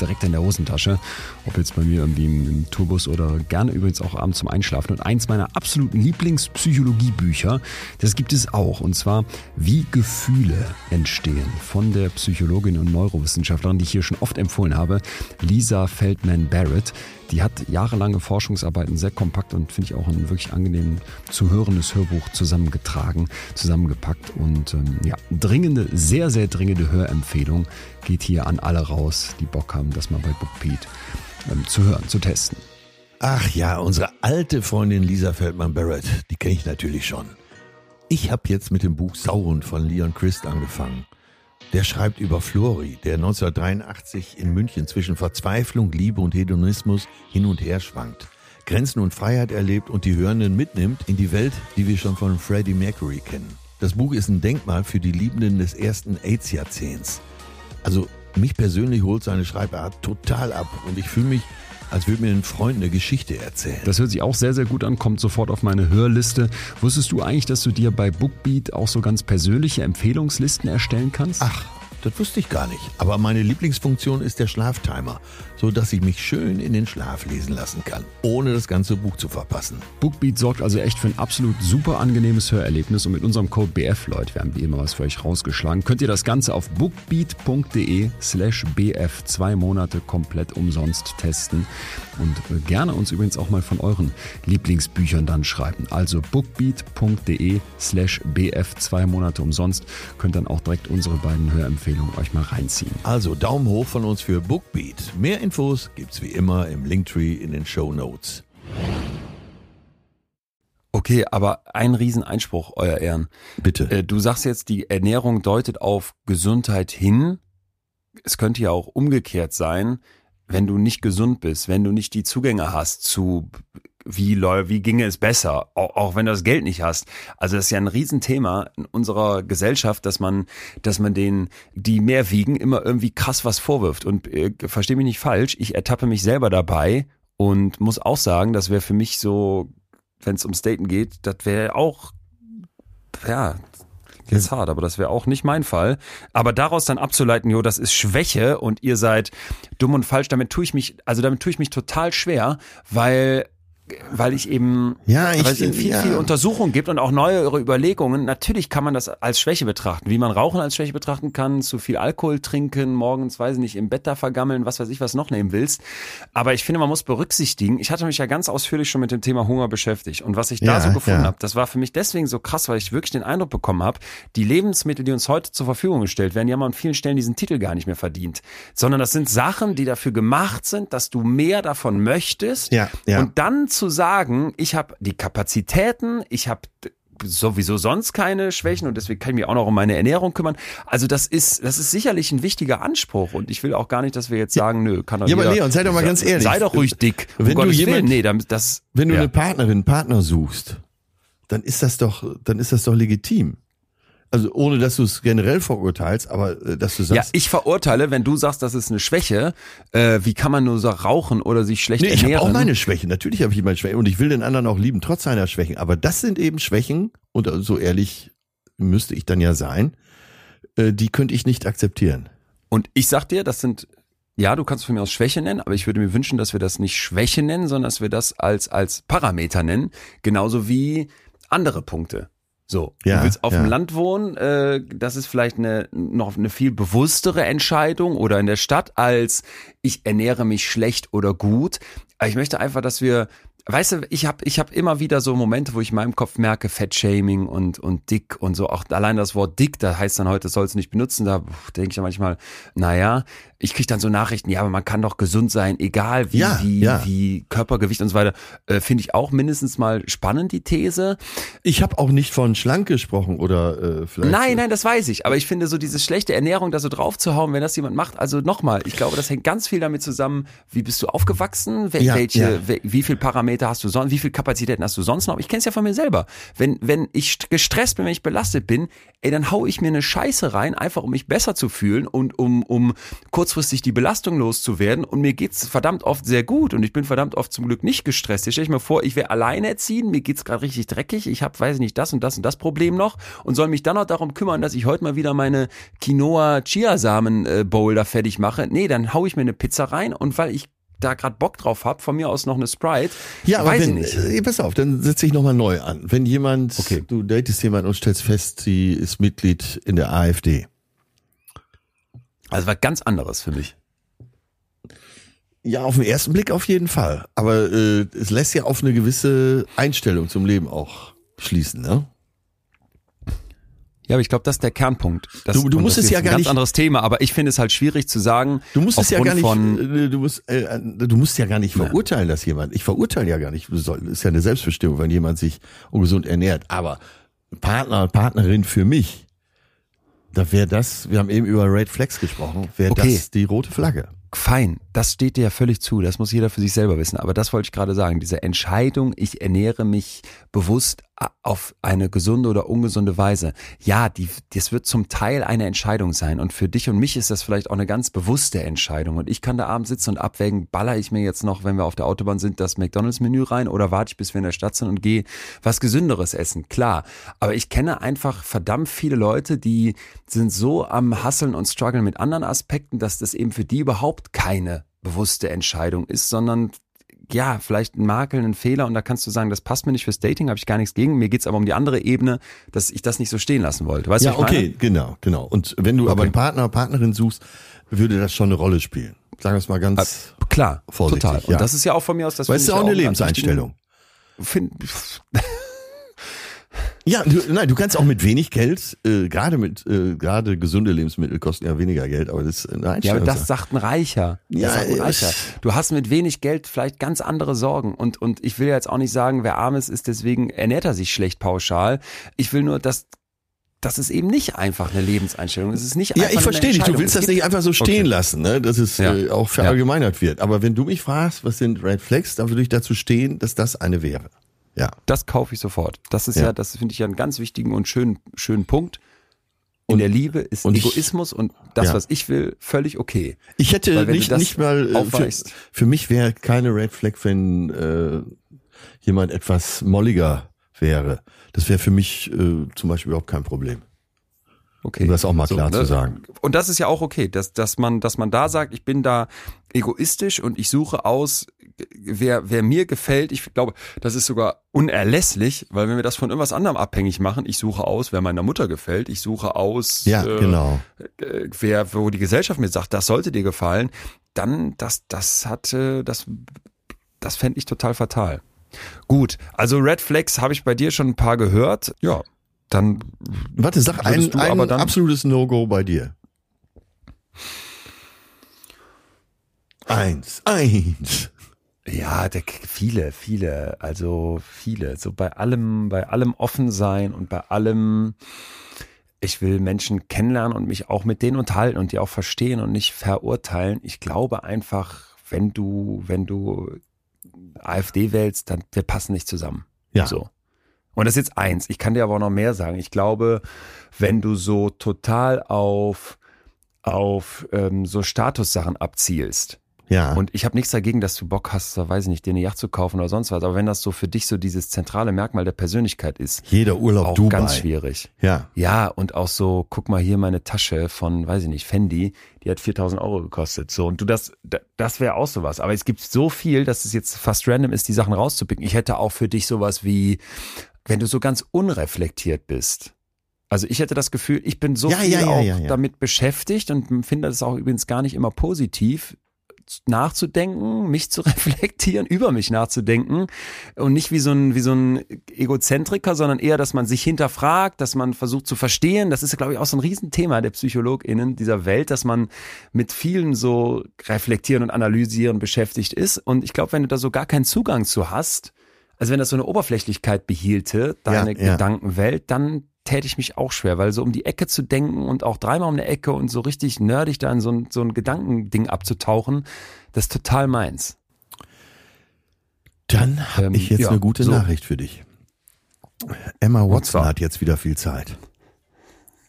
S1: direkt in der Hosentasche. Ob jetzt bei mir irgendwie im, im Tourbus oder gerne übrigens auch abends zum Einschlafen. Und eins meiner absoluten Lieblingspsychologiebücher, das gibt es auch. Und zwar Wie Gefühle entstehen von der Psychologin und Neurowissenschaftlerin, die ich hier schon oft empfohlen habe, Lisa Feldman-Barrett. Die hat jahrelange Forschungsarbeiten sehr kompakt und finde ich auch ein wirklich angenehm zu hörendes Hörbuch zusammengetragen, zusammengepackt und ähm, ja, dringende, sehr, sehr dringende Hörempfehlung geht hier an alle raus, die Bock haben, das mal bei BookBeat ähm, zu hören, zu testen.
S2: Ach ja, unsere alte Freundin Lisa Feldman-Barrett, die kenne ich natürlich schon. Ich habe jetzt mit dem Buch Sauron von Leon Christ angefangen. Der schreibt über Flori, der 1983 in München zwischen Verzweiflung, Liebe und Hedonismus hin und her schwankt, Grenzen und Freiheit erlebt und die Hörenden mitnimmt in die Welt, die wir schon von Freddie Mercury kennen. Das Buch ist ein Denkmal für die Liebenden des ersten AIDS-Jahrzehnts. Also mich persönlich holt seine Schreibart total ab und ich fühle mich, als würde mir ein Freund eine Geschichte erzählen.
S1: Das hört sich auch sehr, sehr gut an, kommt sofort auf meine Hörliste. Wusstest du eigentlich, dass du dir bei BookBeat auch so ganz persönliche Empfehlungslisten erstellen kannst?
S2: Ach, das wusste ich gar nicht. Aber meine Lieblingsfunktion ist der Schlaftimer, so dass ich mich schön in den Schlaf lesen lassen kann, ohne das ganze Buch zu verpassen.
S1: BookBeat sorgt also echt für ein absolut super angenehmes Hörerlebnis und mit unserem Code BF, Leute, wir haben wie immer was für euch rausgeschlagen, könnt ihr das Ganze auf bookbeat.de slash BF zwei Monate komplett umsonst testen und äh, gerne uns übrigens auch mal von euren Lieblingsbüchern dann schreiben. Also bookbeat.de slash BF zwei Monate umsonst, könnt dann auch direkt unsere beiden Hörempfehlungen euch mal reinziehen.
S2: Also Daumen hoch von uns für Bookbeat. Mehr Infos gibt's wie immer im Linktree in den Show Notes.
S1: Okay, aber ein Rieseneinspruch, euer Ehren.
S2: Bitte.
S1: Äh, Du sagst jetzt, die Ernährung deutet auf Gesundheit hin. Es könnte ja auch umgekehrt sein. wenn du nicht gesund bist, wenn du nicht die Zugänge hast zu wie wie ginge es besser, auch, auch wenn du das Geld nicht hast. Also das ist ja ein Riesenthema in unserer Gesellschaft, dass man, dass man den, die mehr wiegen, immer irgendwie krass was vorwirft. Und äh, verstehe mich nicht falsch, ich ertappe mich selber dabei und muss auch sagen, das wäre für mich so, wenn es ums Daten geht, das wäre auch, ja, jetzt hart, aber das wäre auch nicht mein Fall. Aber daraus dann abzuleiten, jo, das ist Schwäche und ihr seid dumm und falsch, damit tue ich mich, also damit tue ich mich total schwer, weil weil ich eben,
S2: Ja, ich-
S1: weil es eben viel,
S2: ja.
S1: viel Untersuchungen gibt und auch neuere Überlegungen. Natürlich kann man das als Schwäche betrachten, wie man Rauchen als Schwäche betrachten kann, zu viel Alkohol trinken, morgens, weiß ich nicht, im Bett da vergammeln, was weiß ich, was noch nehmen willst. Aber ich finde, man muss berücksichtigen, ich hatte mich ja ganz ausführlich schon mit dem Thema Hunger beschäftigt und was ich da
S2: Ja,
S1: so gefunden
S2: ja.
S1: habe, das war für mich deswegen so krass, weil ich wirklich den Eindruck bekommen habe, die Lebensmittel, die uns heute zur Verfügung gestellt werden, die haben an vielen Stellen diesen Titel gar nicht mehr verdient, sondern das sind Sachen, die dafür gemacht sind, dass du mehr davon möchtest
S2: Ja, ja.
S1: und dann zu sagen, ich habe die Kapazitäten, ich habe sowieso sonst keine Schwächen und deswegen kann ich mich auch noch um meine Ernährung kümmern. Also das ist, das ist sicherlich ein wichtiger Anspruch und ich will auch gar nicht, dass wir jetzt sagen, nö, kann doch
S2: Ja, aber
S1: jeder,
S2: Leon, sei doch mal ganz ehrlich.
S1: Sei doch ruhig dick. Um
S2: Wenn du
S1: Gottes
S2: jemand-
S1: Willen. nee, das
S2: Wenn du
S1: ja.
S2: eine Partnerin, einen Partner suchst, dann ist das doch, dann ist das doch legitim. Also ohne, dass du es generell verurteilst, aber äh, dass du
S1: ja,
S2: sagst,
S1: ich verurteile, wenn du sagst, das ist eine Schwäche, äh, wie kann man nur so rauchen oder sich schlecht
S2: nee, ich
S1: ernähren?
S2: habe auch meine Schwächen. Natürlich habe ich meine Schwächen und ich will den anderen auch lieben, trotz seiner Schwächen. Aber das sind eben Schwächen, und äh, so ehrlich müsste ich dann ja sein, äh, die könnte ich nicht akzeptieren.
S1: Und ich sag dir, das sind, ja, du kannst von mir aus Schwäche nennen, aber ich würde mir wünschen, dass wir das nicht Schwäche nennen, sondern dass wir das als, als Parameter nennen. Genauso wie andere Punkte. So,
S2: Ja,
S1: du willst auf
S2: ja.
S1: dem Land wohnen, äh, das ist vielleicht eine, noch eine viel bewusstere Entscheidung oder in der Stadt als ich ernähre mich schlecht oder gut. Aber ich möchte einfach, dass wir, weißt du, ich habe ich hab immer wieder so Momente, wo ich in meinem Kopf merke, Fettshaming und, und dick und so. Auch allein das Wort dick, da heißt dann heute, soll es nicht benutzen. Da denke ich ja manchmal, naja, ich krieg dann so Nachrichten, ja, aber man kann doch gesund sein, egal wie,
S2: Ja,
S1: wie,
S2: ja.
S1: wie Körpergewicht und so weiter. Äh, Finde ich auch mindestens mal spannend, die These.
S2: Ich habe auch nicht von schlank gesprochen oder äh, vielleicht.
S1: Nein, nein, das weiß ich. Aber ich finde so diese schlechte Ernährung da so drauf zu hauen, wenn das jemand macht. Also nochmal, ich glaube, das hängt ganz viel damit zusammen, wie bist du aufgewachsen, wel
S2: Ja,
S1: welche, wie viel Parameter hast du sonst, wie viel Kapazitäten hast du sonst noch? Ich kenne es ja von mir selber. Wenn, wenn ich st- gestresst bin, wenn ich belastet bin, ey, dann hau ich mir eine Scheiße rein, einfach um mich besser zu fühlen und um, um kurzfristig die Belastung loszuwerden. Und mir geht's verdammt oft sehr gut und ich bin verdammt oft zum Glück nicht gestresst. Jetzt stell ich mir vor, ich wäre alleinerziehend, mir geht's gerade richtig dreckig, ich habe, weiß ich nicht, das und das und das Problem noch und soll mich dann noch darum kümmern, dass ich heute mal wieder meine Quinoa-Chiasamen-Bowl da fertig mache. Nee, dann hau ich mir eine Pizza rein und weil ich da gerade Bock drauf hab, von mir aus noch eine Sprite.
S2: Ja, aber
S1: weiß
S2: wenn,
S1: ich nicht.
S2: äh, pass auf, dann setze ich nochmal neu an. Wenn jemand,
S1: Okay.
S2: du datest jemanden und stellst fest, sie ist Mitglied in der AfD.
S1: Also war ganz anderes für mich.
S2: Ja, auf den ersten Blick auf jeden Fall. Aber äh, es lässt ja auf eine gewisse Einstellung zum Leben auch schließen, ne?
S1: Ja, aber ich glaube, das ist der Kernpunkt. Das,
S2: Du- du musst es ja
S1: ein
S2: gar
S1: ganz
S2: nicht-
S1: anderes Thema, aber ich finde es halt schwierig zu sagen.
S2: Du musst es ja gar nicht,
S1: Von,
S2: äh, du musst, äh, du musst ja gar nicht verurteilen, dass jemand, ich verurteile ja gar nicht, das ist ja eine Selbstbestimmung, wenn jemand sich ungesund ernährt. Aber Partner, Partnerin für mich, da wäre das, wir haben eben über Red Flags gesprochen, wäre
S1: Okay.
S2: das die rote Flagge.
S1: fein, das steht dir ja völlig zu. Das muss jeder für sich selber wissen. Aber das wollte ich gerade sagen. Diese Entscheidung, ich ernähre mich bewusst auf eine gesunde oder ungesunde Weise. Ja, die, das wird zum Teil eine Entscheidung sein. Und für dich und mich ist das vielleicht auch eine ganz bewusste Entscheidung. Und ich kann da abends sitzen und abwägen, baller ich mir jetzt noch, wenn wir auf der Autobahn sind, das McDonalds-Menü rein oder warte ich, bis wir in der Stadt sind und gehe was Gesünderes essen. Klar. Aber ich kenne einfach verdammt viele Leute, die sind so am Hasseln und Struggeln mit anderen Aspekten, dass das eben für die überhaupt keine bewusste Entscheidung ist, sondern ja, vielleicht ein Makel, ein Fehler und da kannst du sagen, das passt mir nicht fürs Dating, habe ich gar nichts gegen. Mir geht's aber um die andere Ebene, dass ich das nicht so stehen lassen wollte. Weißt du,
S2: ja,
S1: was ich
S2: okay, genau, genau. Und wenn du aber
S1: Okay.
S2: einen Partner, Partnerin suchst, würde das schon eine Rolle spielen. Sagen wir es mal ganz,
S1: meine? Klar,
S2: Vorsichtig,
S1: total.
S2: ja.
S1: Und das ist ja auch von mir aus das
S2: es ist ja auch eine Lebenseinstellung.
S1: Find,
S2: Ja, du, nein, du kannst auch mit wenig Geld, äh, gerade mit, äh, gerade gesunde Lebensmittel kosten ja weniger Geld, aber das ist eine
S1: ja,
S2: Einstellung.
S1: aber das sagt ein Reicher. Das
S2: Ja,
S1: sagt ein Reicher. Du hast mit wenig Geld vielleicht ganz andere Sorgen. Und, und ich will jetzt auch nicht sagen, wer arm ist, ist deswegen ernährt er sich schlecht pauschal. Ich will nur, dass das ist eben nicht einfach eine Lebenseinstellung. Es ist nicht
S2: Ja,
S1: einfach
S2: ich
S1: eine
S2: verstehe dich. Du willst das nicht einfach so stehen
S1: Okay.
S2: lassen, ne? dass es
S1: Ja.
S2: äh, auch verallgemeinert wird. Aber wenn du mich fragst, was sind Red Flags, dann würde ich dazu stehen, dass das eine wäre. Ja.
S1: Das kaufe ich sofort. Das ist ja,
S2: Ja.
S1: das finde ich ja einen ganz wichtigen und schönen, schönen Punkt. In
S2: Und-
S1: der Liebe ist
S2: und ich-
S1: Egoismus und das,
S2: Ja.
S1: was ich will, völlig okay.
S2: Ich hätte nicht, nicht mal, äh, für, für mich wäre keine Red Flag, wenn äh, jemand etwas molliger wäre. Das wäre für mich äh, zum Beispiel überhaupt kein Problem.
S1: Okay.
S2: Um das auch mal klar zu sagen.
S1: Und das ist ja auch okay, dass, dass man, dass man da sagt, ich bin da egoistisch und ich suche aus, wer, wer mir gefällt. Ich glaube, das ist sogar unerlässlich, weil wenn wir das von irgendwas anderem abhängig machen, ich suche aus, wer meiner Mutter gefällt, ich suche aus,
S2: Ja,
S1: äh,
S2: genau.
S1: äh, wer, wo die Gesellschaft mir sagt, das sollte dir gefallen, dann, das, das hat, äh, das, das fände ich total fatal. Gut, also Red Flags habe ich bei dir schon ein paar gehört. Ja, dann
S2: Warte, sag ein,
S1: du
S2: ein
S1: aber dann-
S2: absolutes No-Go bei dir. Eins, eins.
S1: Ja, der, viele, viele, also viele. So bei allem, bei allem offen sein und bei allem, ich will Menschen kennenlernen und mich auch mit denen unterhalten und die auch verstehen und nicht verurteilen. Ich glaube einfach, wenn du, wenn du AfD wählst, dann wir passen nicht zusammen.
S2: Ja.
S1: So. Und das ist jetzt eins. Ich kann dir aber auch noch mehr sagen. Ich glaube, wenn du so total auf auf ähm, so Statussachen abzielst,
S2: Ja.
S1: und ich habe nichts dagegen, dass du Bock hast, da weiß ich nicht, dir eine Yacht zu kaufen oder sonst was. Aber wenn das so für dich so dieses zentrale Merkmal der Persönlichkeit ist,
S2: jeder Urlaub
S1: auch
S2: Dubai.
S1: ganz schwierig.
S2: Ja.
S1: Ja, und auch so, guck mal hier meine Tasche von, weiß ich nicht, Fendi, die hat 4000 Euro gekostet. So, und du das, da- das wäre auch sowas. Aber es gibt so viel, dass es jetzt fast random ist, die Sachen rauszupicken. Ich hätte auch für dich sowas wie, wenn du so ganz unreflektiert bist. Also ich hätte das Gefühl, ich bin so
S2: Ja,
S1: viel
S2: ja, ja,
S1: auch damit beschäftigt und finde das auch übrigens gar nicht immer positiv, nachzudenken, mich zu [LAUGHS] reflektieren, über mich nachzudenken und nicht wie so ein, wie so ein Egozentriker, sondern eher, dass man sich hinterfragt, dass man versucht zu verstehen. Das ist, glaube ich, auch so ein Riesenthema der PsychologInnen dieser Welt, dass man mit vielen so reflektieren und analysieren beschäftigt ist. Und ich glaube, wenn du da so gar keinen Zugang zu hast, also wenn das so eine Oberflächlichkeit behielte, deine
S2: Ja.
S1: Gedankenwelt, dann täte ich mich auch schwer, weil so um die Ecke zu denken und auch dreimal um eine Ecke und so richtig nerdig da in so ein, so ein Gedankending abzutauchen, das ist total meins.
S2: Dann habe
S1: Ähm,
S2: ich jetzt
S1: ja,
S2: eine gute
S1: so.
S2: Nachricht für dich. Emma Watson hat jetzt wieder viel Zeit.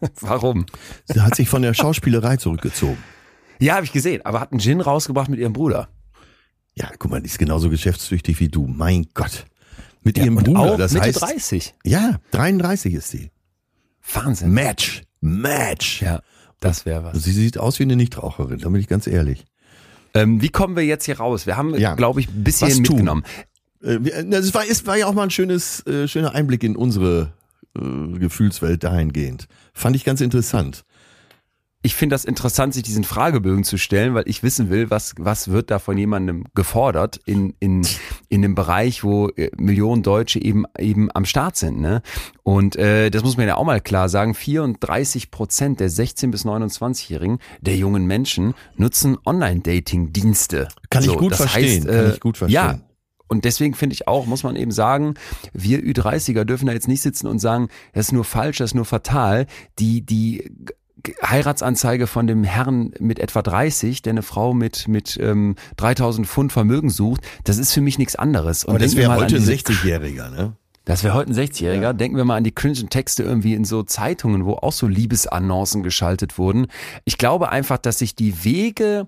S2: [LAUGHS]
S1: Warum?
S2: Sie hat sich von der Schauspielerei [LAUGHS] zurückgezogen.
S1: Ja, habe ich gesehen, aber hat einen Gin rausgebracht mit ihrem Bruder.
S2: Ja, guck mal, die ist genauso geschäftstüchtig wie du. Mein Gott. Mit ihrem
S1: und
S2: Bruder, das
S1: Mitte
S2: heißt.
S1: 30.
S2: Ja, 33 ist sie.
S1: Wahnsinn.
S2: Match. Match.
S1: Ja, das wäre was.
S2: Sie sieht aus wie eine Nichtraucherin, da bin ich ganz ehrlich.
S1: Ähm, wie kommen wir jetzt hier raus? Wir haben,
S2: Ja.
S1: glaube ich, ein bisschen
S2: Was
S1: mitgenommen.
S2: Äh, na, Es war, es war ja auch mal ein schönes, äh, schöner Einblick in unsere äh, Gefühlswelt dahingehend. Fand ich ganz interessant.
S1: Ich finde das interessant, sich diesen Fragebögen zu stellen, weil ich wissen will, was, was wird da von jemandem gefordert in, in, in dem Bereich, wo äh, Millionen Deutsche eben, eben am Start sind. Ne? Und äh, das muss man ja auch mal klar sagen, 34 Prozent der 16- bis 29-Jährigen, der jungen Menschen, nutzen Online-Dating-Dienste.
S2: Kann ich gut verstehen,
S1: Heißt,
S2: kann
S1: äh,
S2: ich gut verstehen.
S1: Ja, und deswegen finde ich auch, muss man eben sagen, wir Ü30er dürfen da jetzt nicht sitzen und sagen, das ist nur falsch, das ist nur fatal. Die, die Heiratsanzeige von dem Herrn mit etwa 30, der eine Frau mit, mit ähm, 3000 Pfund Vermögen sucht, das ist für mich nichts anderes. Und
S2: Aber das wäre heute ein
S1: diese-
S2: 60-Jähriger, ne?
S1: das wäre heute ein 60-Jähriger. Denken wir mal an die cringen Texte irgendwie in so Zeitungen, wo auch so Liebesannoncen geschaltet wurden. Ich glaube einfach, dass sich die Wege,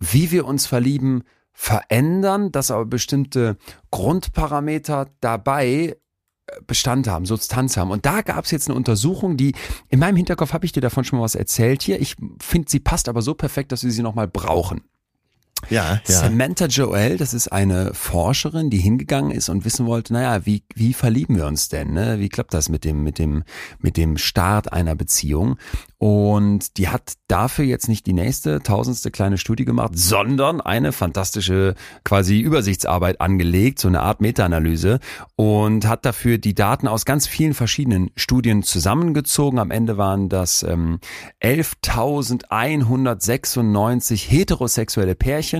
S1: wie wir uns verlieben, verändern, dass aber bestimmte Grundparameter dabei Bestand haben, Substanz haben. Und da gab es jetzt eine Untersuchung, die in meinem Hinterkopf habe ich dir davon schon mal was erzählt hier. Ich finde, sie passt aber so perfekt, dass wir sie nochmal brauchen.
S2: Ja, ja.
S1: Samantha Joel, das ist eine Forscherin, die hingegangen ist und wissen wollte, naja, wie, wie verlieben wir uns denn? Ne? Wie klappt das mit dem, mit dem, mit dem Start einer Beziehung? Und die hat dafür jetzt nicht die nächste tausendste kleine Studie gemacht, sondern eine fantastische quasi Übersichtsarbeit angelegt, so eine Art Meta-Analyse und hat dafür die Daten aus ganz vielen verschiedenen Studien zusammengezogen. Am Ende waren das ähm, 11.196 heterosexuelle Pärchen.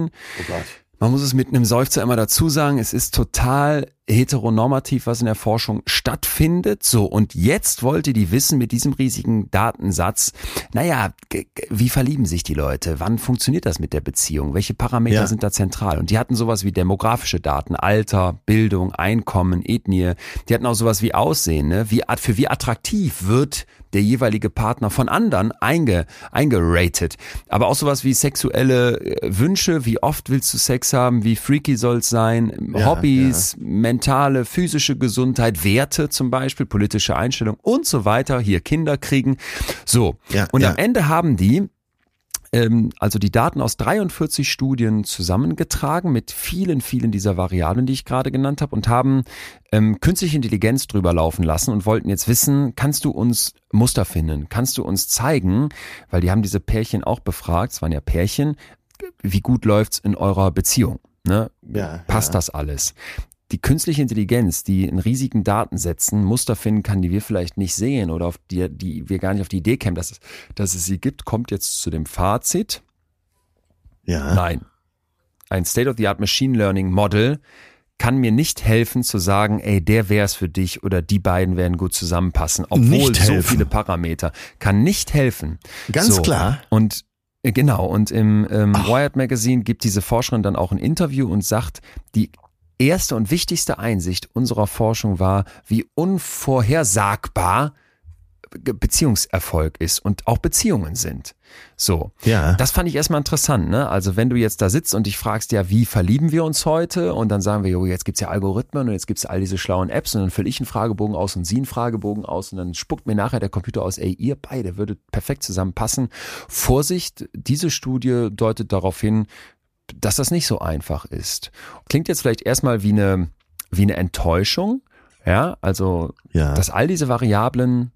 S1: Man muss es mit einem Seufzer immer dazu sagen, es ist total heteronormativ, was in der Forschung stattfindet. So, und jetzt wollte die wissen mit diesem riesigen Datensatz, naja, wie verlieben sich die Leute? Wann funktioniert das mit der Beziehung? Welche Parameter ja. sind da zentral? Und die hatten sowas wie demografische Daten, Alter, Bildung, Einkommen, Ethnie. Die hatten auch sowas wie Aussehen, ne? Wie, für wie attraktiv wird der jeweilige Partner von anderen einge, eingeratet. Aber auch sowas wie sexuelle äh, Wünsche, wie oft willst du Sex haben, wie freaky soll es sein, ja, Hobbys, ja. Mentale, physische Gesundheit, Werte zum Beispiel, politische Einstellung und so weiter, hier Kinder kriegen. So. Ja, und am Ende haben die ähm, also die Daten aus 43 Studien zusammengetragen mit vielen, vielen dieser Variablen, die ich gerade genannt habe und haben ähm, künstliche Intelligenz drüber laufen lassen und wollten jetzt wissen, kannst du uns Muster finden? Kannst du uns zeigen, weil die haben diese Pärchen auch befragt, es waren ja Pärchen, wie gut läuft's in eurer Beziehung? Ne? Ja, Passt ja. das alles? Die künstliche Intelligenz, die in riesigen Datensätzen Muster finden kann, die wir vielleicht nicht sehen oder auf die, die wir gar nicht auf die Idee kämen, dass es, dass es sie gibt, kommt jetzt zu dem Fazit. Ja. Nein. Ein State-of-the-Art Machine Learning Model kann mir nicht helfen zu sagen, ey, der wär's für dich oder die beiden werden gut zusammenpassen, obwohl so viele Parameter. Kann nicht helfen.
S2: Ganz so. klar.
S1: Und äh, Genau, und im ähm, Wired Magazine gibt diese Forscherin dann auch ein Interview und sagt, die erste und wichtigste Einsicht unserer Forschung war, wie unvorhersagbar Beziehungserfolg ist und auch Beziehungen sind. So. Ja. Das fand ich erstmal interessant, ne? Also wenn du jetzt da sitzt und dich fragst, ja, wie verlieben wir uns heute? Und dann sagen wir, jo, jetzt gibt's ja Algorithmen und jetzt gibt's all diese schlauen Apps und dann fülle ich einen Fragebogen aus und sie einen Fragebogen aus und dann spuckt mir nachher der Computer aus, ey, ihr beide würdet perfekt zusammenpassen. Vorsicht, diese Studie deutet darauf hin, dass das nicht so einfach ist. Klingt jetzt vielleicht erstmal wie eine, wie eine Enttäuschung, ja, also, ja. dass all diese Variablen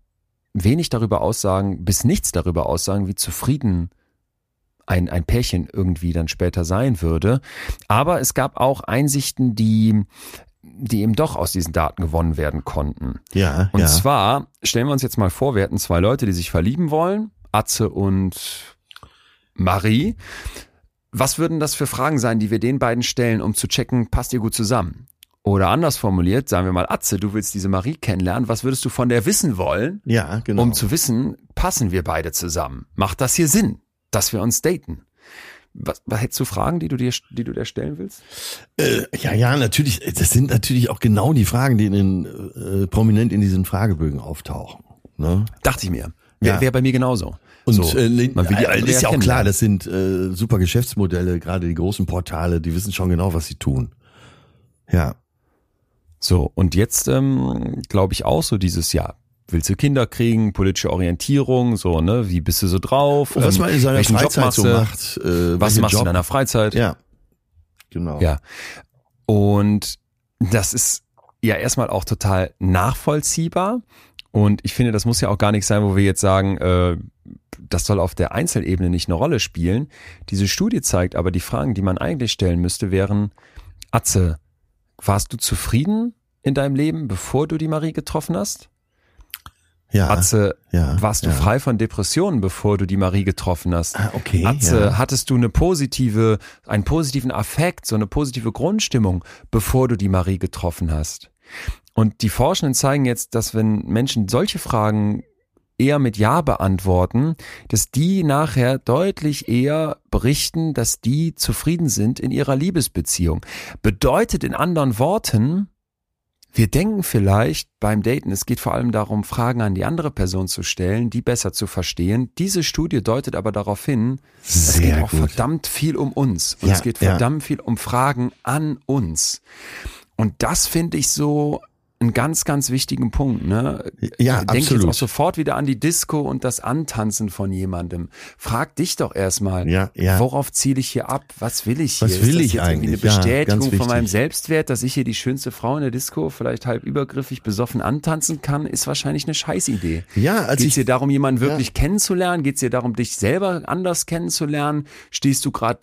S1: wenig darüber aussagen, bis nichts darüber aussagen, wie zufrieden ein, ein Pärchen irgendwie dann später sein würde. Aber es gab auch Einsichten, die, die eben doch aus diesen Daten gewonnen werden konnten. Ja. Und ja. zwar stellen wir uns jetzt mal vor, wir hätten zwei Leute, die sich verlieben wollen, Atze und Marie. Was würden das für Fragen sein, die wir den beiden stellen, um zu checken, passt ihr gut zusammen? Oder anders formuliert, sagen wir mal, Atze, du willst diese Marie kennenlernen, was würdest du von der wissen wollen? Ja, genau. Um zu wissen, passen wir beide zusammen? Macht das hier Sinn, dass wir uns daten? Was, was hättest du Fragen, die du dir, die du dir stellen willst?
S2: Äh, ja, ja, natürlich. Das sind natürlich auch genau die Fragen, die in den, äh, prominent in diesen Fragebögen auftauchen. Ne?
S1: Dachte ich mir. Wäre ja. wär bei mir genauso.
S2: Und so, äh, man will die äh, ist ja auch klar, das sind äh, super Geschäftsmodelle, gerade die großen Portale, die wissen schon genau, was sie tun. Ja.
S1: So, und jetzt ähm, glaube ich auch so dieses Jahr. Willst du Kinder kriegen, politische Orientierung, so, ne? Wie bist du so drauf?
S2: Und was ähm, man in seiner Freizeit so macht.
S1: Äh, was machst Job? du in deiner Freizeit?
S2: Ja. Genau.
S1: Ja. Und das ist ja erstmal auch total nachvollziehbar. Und ich finde, das muss ja auch gar nicht sein, wo wir jetzt sagen, äh, das soll auf der Einzelebene nicht eine Rolle spielen. Diese Studie zeigt aber, die Fragen, die man eigentlich stellen müsste, wären, Atze, warst du zufrieden in deinem Leben, bevor du die Marie getroffen hast? Ja. Atze, ja, warst du ja. frei von Depressionen, bevor du die Marie getroffen hast?
S2: Ah, okay.
S1: Atze, ja. hattest du eine positive, einen positiven Affekt, so eine positive Grundstimmung, bevor du die Marie getroffen hast? Und die Forschenden zeigen jetzt, dass wenn Menschen solche Fragen eher mit Ja beantworten, dass die nachher deutlich eher berichten, dass die zufrieden sind in ihrer Liebesbeziehung. Bedeutet in anderen Worten, wir denken vielleicht beim Daten, es geht vor allem darum, Fragen an die andere Person zu stellen, die besser zu verstehen. Diese Studie deutet aber darauf hin, Sehr es geht auch gut. verdammt viel um uns. Und ja, es geht verdammt ja. viel um Fragen an uns. Und das finde ich so einen ganz, ganz wichtigen Punkt. Ne? Ja, Denk absolut. jetzt auch sofort wieder an die Disco und das Antanzen von jemandem. Frag dich doch erstmal, ja, ja. worauf ziele ich hier ab? Was will ich hier?
S2: Was will ich eigentlich?
S1: Eine Bestätigung ja, von meinem Selbstwert, dass ich hier die schönste Frau in der Disco vielleicht halb übergriffig besoffen antanzen kann, ist wahrscheinlich eine Scheißidee. Ja, also Geht es dir darum, jemanden wirklich ja. kennenzulernen? Geht es dir darum, dich selber anders kennenzulernen? Stehst du gerade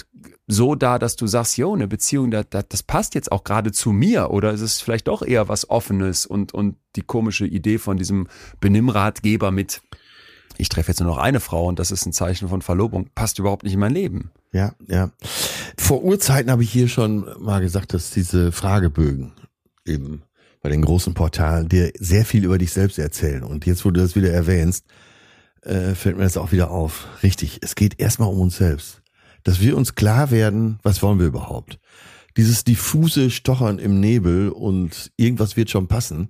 S1: so da, dass du sagst, jo, eine Beziehung, das, das, das passt jetzt auch gerade zu mir oder ist es vielleicht doch eher was Offenes und, und die komische Idee von diesem Benimmratgeber mit, ich treffe jetzt nur noch eine Frau und das ist ein Zeichen von Verlobung, passt überhaupt nicht in mein Leben.
S2: Ja, ja. Vor Urzeiten habe ich hier schon mal gesagt, dass diese Fragebögen eben bei den großen Portalen dir sehr viel über dich selbst erzählen. Und jetzt, wo du das wieder erwähnst, äh, fällt mir das auch wieder auf. Richtig, es geht erstmal um uns selbst. Dass wir uns klar werden, was wollen wir überhaupt? Dieses diffuse Stochern im Nebel und irgendwas wird schon passen,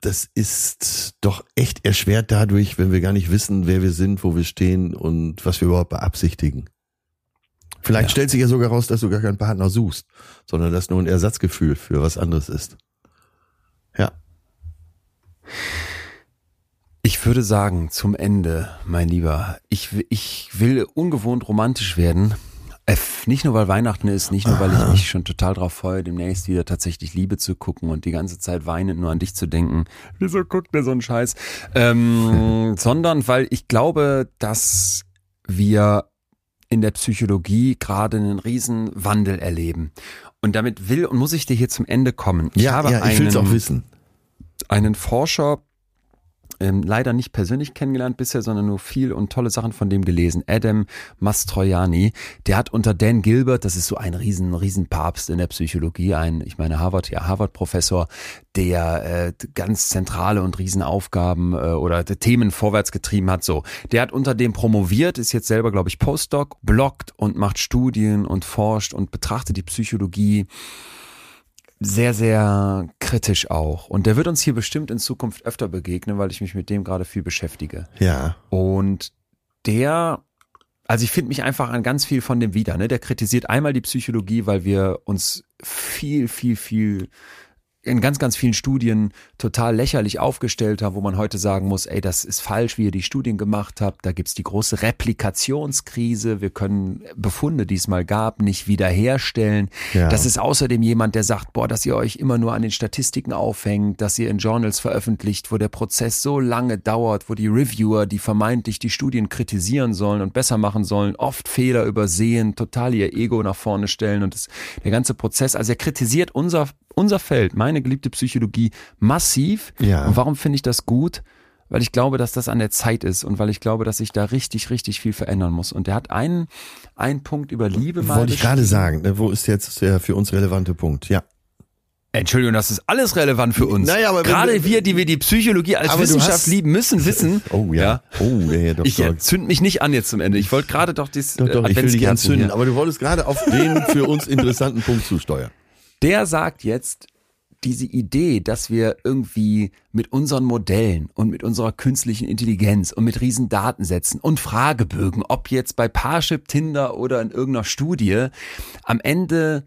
S2: das ist doch echt erschwert dadurch, wenn wir gar nicht wissen, wer wir sind, wo wir stehen und was wir überhaupt beabsichtigen. Vielleicht ja. stellt sich ja sogar raus, dass du gar keinen Partner suchst, sondern dass nur ein Ersatzgefühl für was anderes ist. Ja.
S1: Ich würde sagen, zum Ende, mein Lieber, ich, ich will ungewohnt romantisch werden äh, nicht nur, weil Weihnachten ist, nicht nur, weil ich mich schon total drauf freue, demnächst wieder tatsächlich Liebe zu gucken und die ganze Zeit weinend nur an dich zu denken. Wieso guckt der so einen Scheiß? Ähm, sondern weil ich glaube, dass wir in der Psychologie gerade einen riesen Wandel erleben. Und damit will und muss ich dir hier zum Ende kommen.
S2: Ich ja, habe ja, ich will es auch wissen.
S1: Einen Forscher ähm, leider nicht persönlich kennengelernt bisher, sondern nur viel und tolle Sachen von dem gelesen. Adam Mastroianni, der hat unter Dan Gilbert, das ist so ein riesen, riesen Papst in der Psychologie, ein, ich meine Harvard, ja Harvard-Professor, der äh, ganz zentrale und Riesenaufgaben äh, oder Themen vorwärts getrieben hat. So, der hat unter dem promoviert, ist jetzt selber, glaube ich, Postdoc, bloggt und macht Studien und forscht und betrachtet die Psychologie sehr, sehr kritisch auch. Und der wird uns hier bestimmt in Zukunft öfter begegnen, weil ich mich mit dem gerade viel beschäftige.
S2: Ja.
S1: Und der, also ich finde mich einfach an ganz viel von dem wieder. Ne? Der kritisiert einmal die Psychologie, weil wir uns viel, viel, viel in ganz, ganz vielen Studien total lächerlich aufgestellt haben, wo man heute sagen muss, ey, das ist falsch, wie ihr die Studien gemacht habt. Da gibt's die große Replikationskrise. Wir können Befunde, die es mal gab, nicht wiederherstellen. Ja. Das ist außerdem jemand, der sagt, boah, dass ihr euch immer nur an den Statistiken aufhängt, dass ihr in Journals veröffentlicht, wo der Prozess so lange dauert, wo die Reviewer, die vermeintlich die Studien kritisieren sollen und besser machen sollen, oft Fehler übersehen, total ihr Ego nach vorne stellen und das, der ganze Prozess. Also er kritisiert unser unser Feld, meine geliebte Psychologie, massiv. Ja. Und warum finde ich das gut? Weil ich glaube, dass das an der Zeit ist und weil ich glaube, dass sich da richtig, richtig viel verändern muss. Und er hat einen, einen Punkt über Liebe
S2: mal. Wollte ich gerade sagen, ne, wo ist jetzt der für uns relevante Punkt? Ja.
S1: Entschuldigung, das ist alles relevant für uns. Naja, aber Gerade wir, die wir die Psychologie als Wissenschaft hast, lieben, müssen wissen.
S2: Oh ja. ja. Oh, ja,
S1: ja doch, ich doch. zünd mich nicht an jetzt zum Ende. Ich wollte gerade doch das
S2: Doch, doch, ich will dich anzünden. Aber du wolltest gerade auf den für uns interessanten Punkt zusteuern.
S1: Der sagt jetzt, diese Idee, dass wir irgendwie mit unseren Modellen und mit unserer künstlichen Intelligenz und mit riesen Datensätzen und Fragebögen, ob jetzt bei Parship, Tinder oder in irgendeiner Studie, am Ende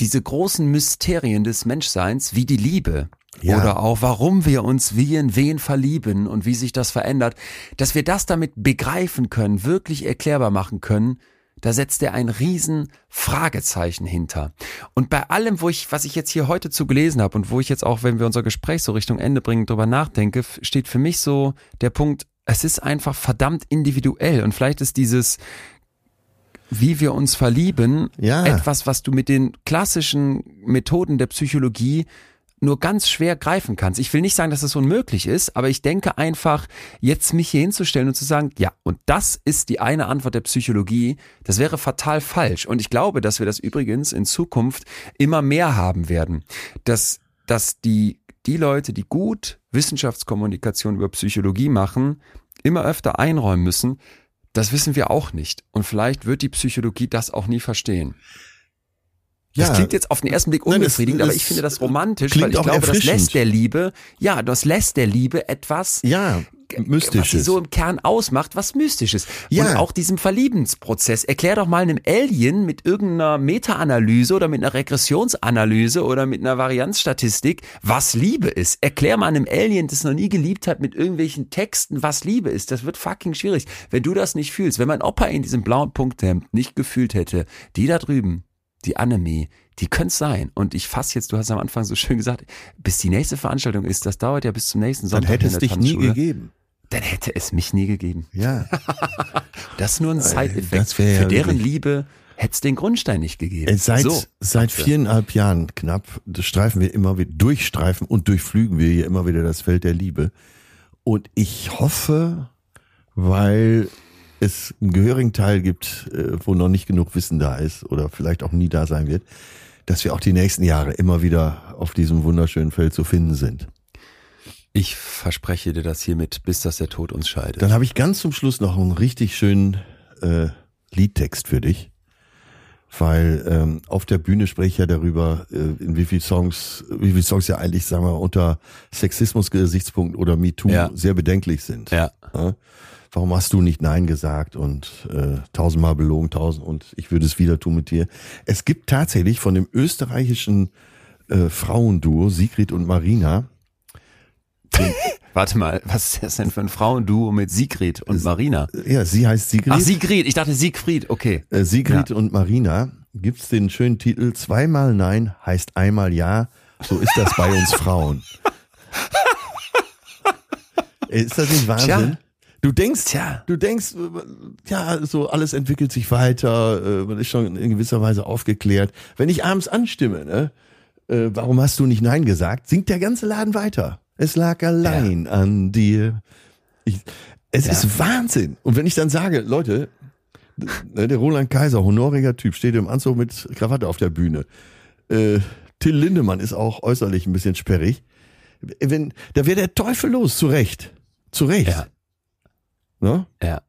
S1: diese großen Mysterien des Menschseins wie die Liebe ja. oder auch warum wir uns wie in wen verlieben und wie sich das verändert, dass wir das damit begreifen können, wirklich erklärbar machen können, da setzt er ein riesen Fragezeichen hinter. Und bei allem, wo ich, was ich jetzt hier heute zu gelesen habe und wo ich jetzt auch, wenn wir unser Gespräch so Richtung Ende bringen, drüber nachdenke, steht für mich so der Punkt, es ist einfach verdammt individuell und vielleicht ist dieses wie wir uns verlieben, ja. etwas, was du mit den klassischen Methoden der Psychologie nur ganz schwer greifen kannst. Ich will nicht sagen, dass es unmöglich ist, aber ich denke einfach, jetzt mich hier hinzustellen und zu sagen, ja, und das ist die eine Antwort der Psychologie, das wäre fatal falsch. Und ich glaube, dass wir das übrigens in Zukunft immer mehr haben werden. Dass, dass die, die Leute, die gut Wissenschaftskommunikation über Psychologie machen, immer öfter einräumen müssen, das wissen wir auch nicht. Und vielleicht wird die Psychologie das auch nie verstehen. Das ja. klingt jetzt auf den ersten Blick unbefriedigend, Nein, das, aber ich finde das romantisch, weil ich glaube, das lässt der Liebe, ja, das lässt der Liebe etwas,
S2: ja, mystisches.
S1: was sie so im Kern ausmacht, was mystisches. Ja. Und auch diesem Verliebensprozess. Erklär doch mal einem Alien mit irgendeiner Meta-Analyse oder mit einer Regressionsanalyse oder mit einer Varianzstatistik, was Liebe ist. Erklär mal einem Alien, das noch nie geliebt hat, mit irgendwelchen Texten, was Liebe ist. Das wird fucking schwierig. Wenn du das nicht fühlst, wenn mein Opa in diesem blauen Punkthemd nicht gefühlt hätte, die da drüben, die Anime, die könnte sein. Und ich fasse jetzt, du hast am Anfang so schön gesagt, bis die nächste Veranstaltung ist, das dauert ja bis zum nächsten Sonntag.
S2: Dann hätte es dich nie gegeben.
S1: Dann hätte es mich nie gegeben.
S2: Ja. [LAUGHS]
S1: das ist nur ein äh, Side-Effekt. Für ja deren Liebe hätte es den Grundstein nicht gegeben.
S2: Äh, seit, so. seit viereinhalb Jahren knapp streifen wir immer wieder, durchstreifen und durchflügen wir hier immer wieder das Feld der Liebe. Und ich hoffe, weil es einen gehörigen Teil gibt, äh, wo noch nicht genug Wissen da ist oder vielleicht auch nie da sein wird, dass wir auch die nächsten Jahre immer wieder auf diesem wunderschönen Feld zu finden sind.
S1: Ich verspreche dir das hiermit, bis dass der Tod uns scheidet.
S2: Dann habe ich ganz zum Schluss noch einen richtig schönen äh, Liedtext für dich. Weil ähm, auf der Bühne spreche ich ja darüber, äh, in wie viel Songs, wie viele Songs ja eigentlich, sagen wir, unter Sexismus-Gesichtspunkt oder MeToo
S1: Ja.
S2: sehr bedenklich sind.
S1: ja.
S2: Ja? Warum hast du nicht Nein gesagt und äh, tausendmal belogen, tausend und ich würde es wieder tun mit dir. Es gibt tatsächlich von dem österreichischen äh, Frauenduo Sigrid und Marina, [LAUGHS]
S1: Warte mal, was ist das denn für ein Frauenduo mit Sigrid und Marina?
S2: ja, sie heißt Sigrid,
S1: Ach, Sigrid, ich dachte Siegfried, okay.
S2: äh, Sigrid und Marina, gibt's den schönen Titel Zweimal Nein heißt einmal Ja, so ist das bei uns Frauen. [LAUGHS] ist das nicht Wahnsinn?
S1: Tja.
S2: Du denkst,
S1: Tja.
S2: du denkst, äh, ja, so alles entwickelt sich weiter, äh, man ist schon in gewisser Weise aufgeklärt. Wenn ich abends anstimme, ne, äh, warum hast du nicht Nein gesagt, singt der ganze Laden weiter. Es lag allein an dir. Ich, es
S1: Ja.
S2: ist Wahnsinn. Und wenn ich dann sage, Leute, ne, der Roland Kaiser, honoriger Typ, steht im Anzug mit Krawatte auf der Bühne. Äh, Till Lindemann ist auch äußerlich ein bisschen sperrig. Wenn, da wäre der Teufel los, zu Recht. Zu Recht.
S1: Ja.
S2: Ne?
S1: Ja.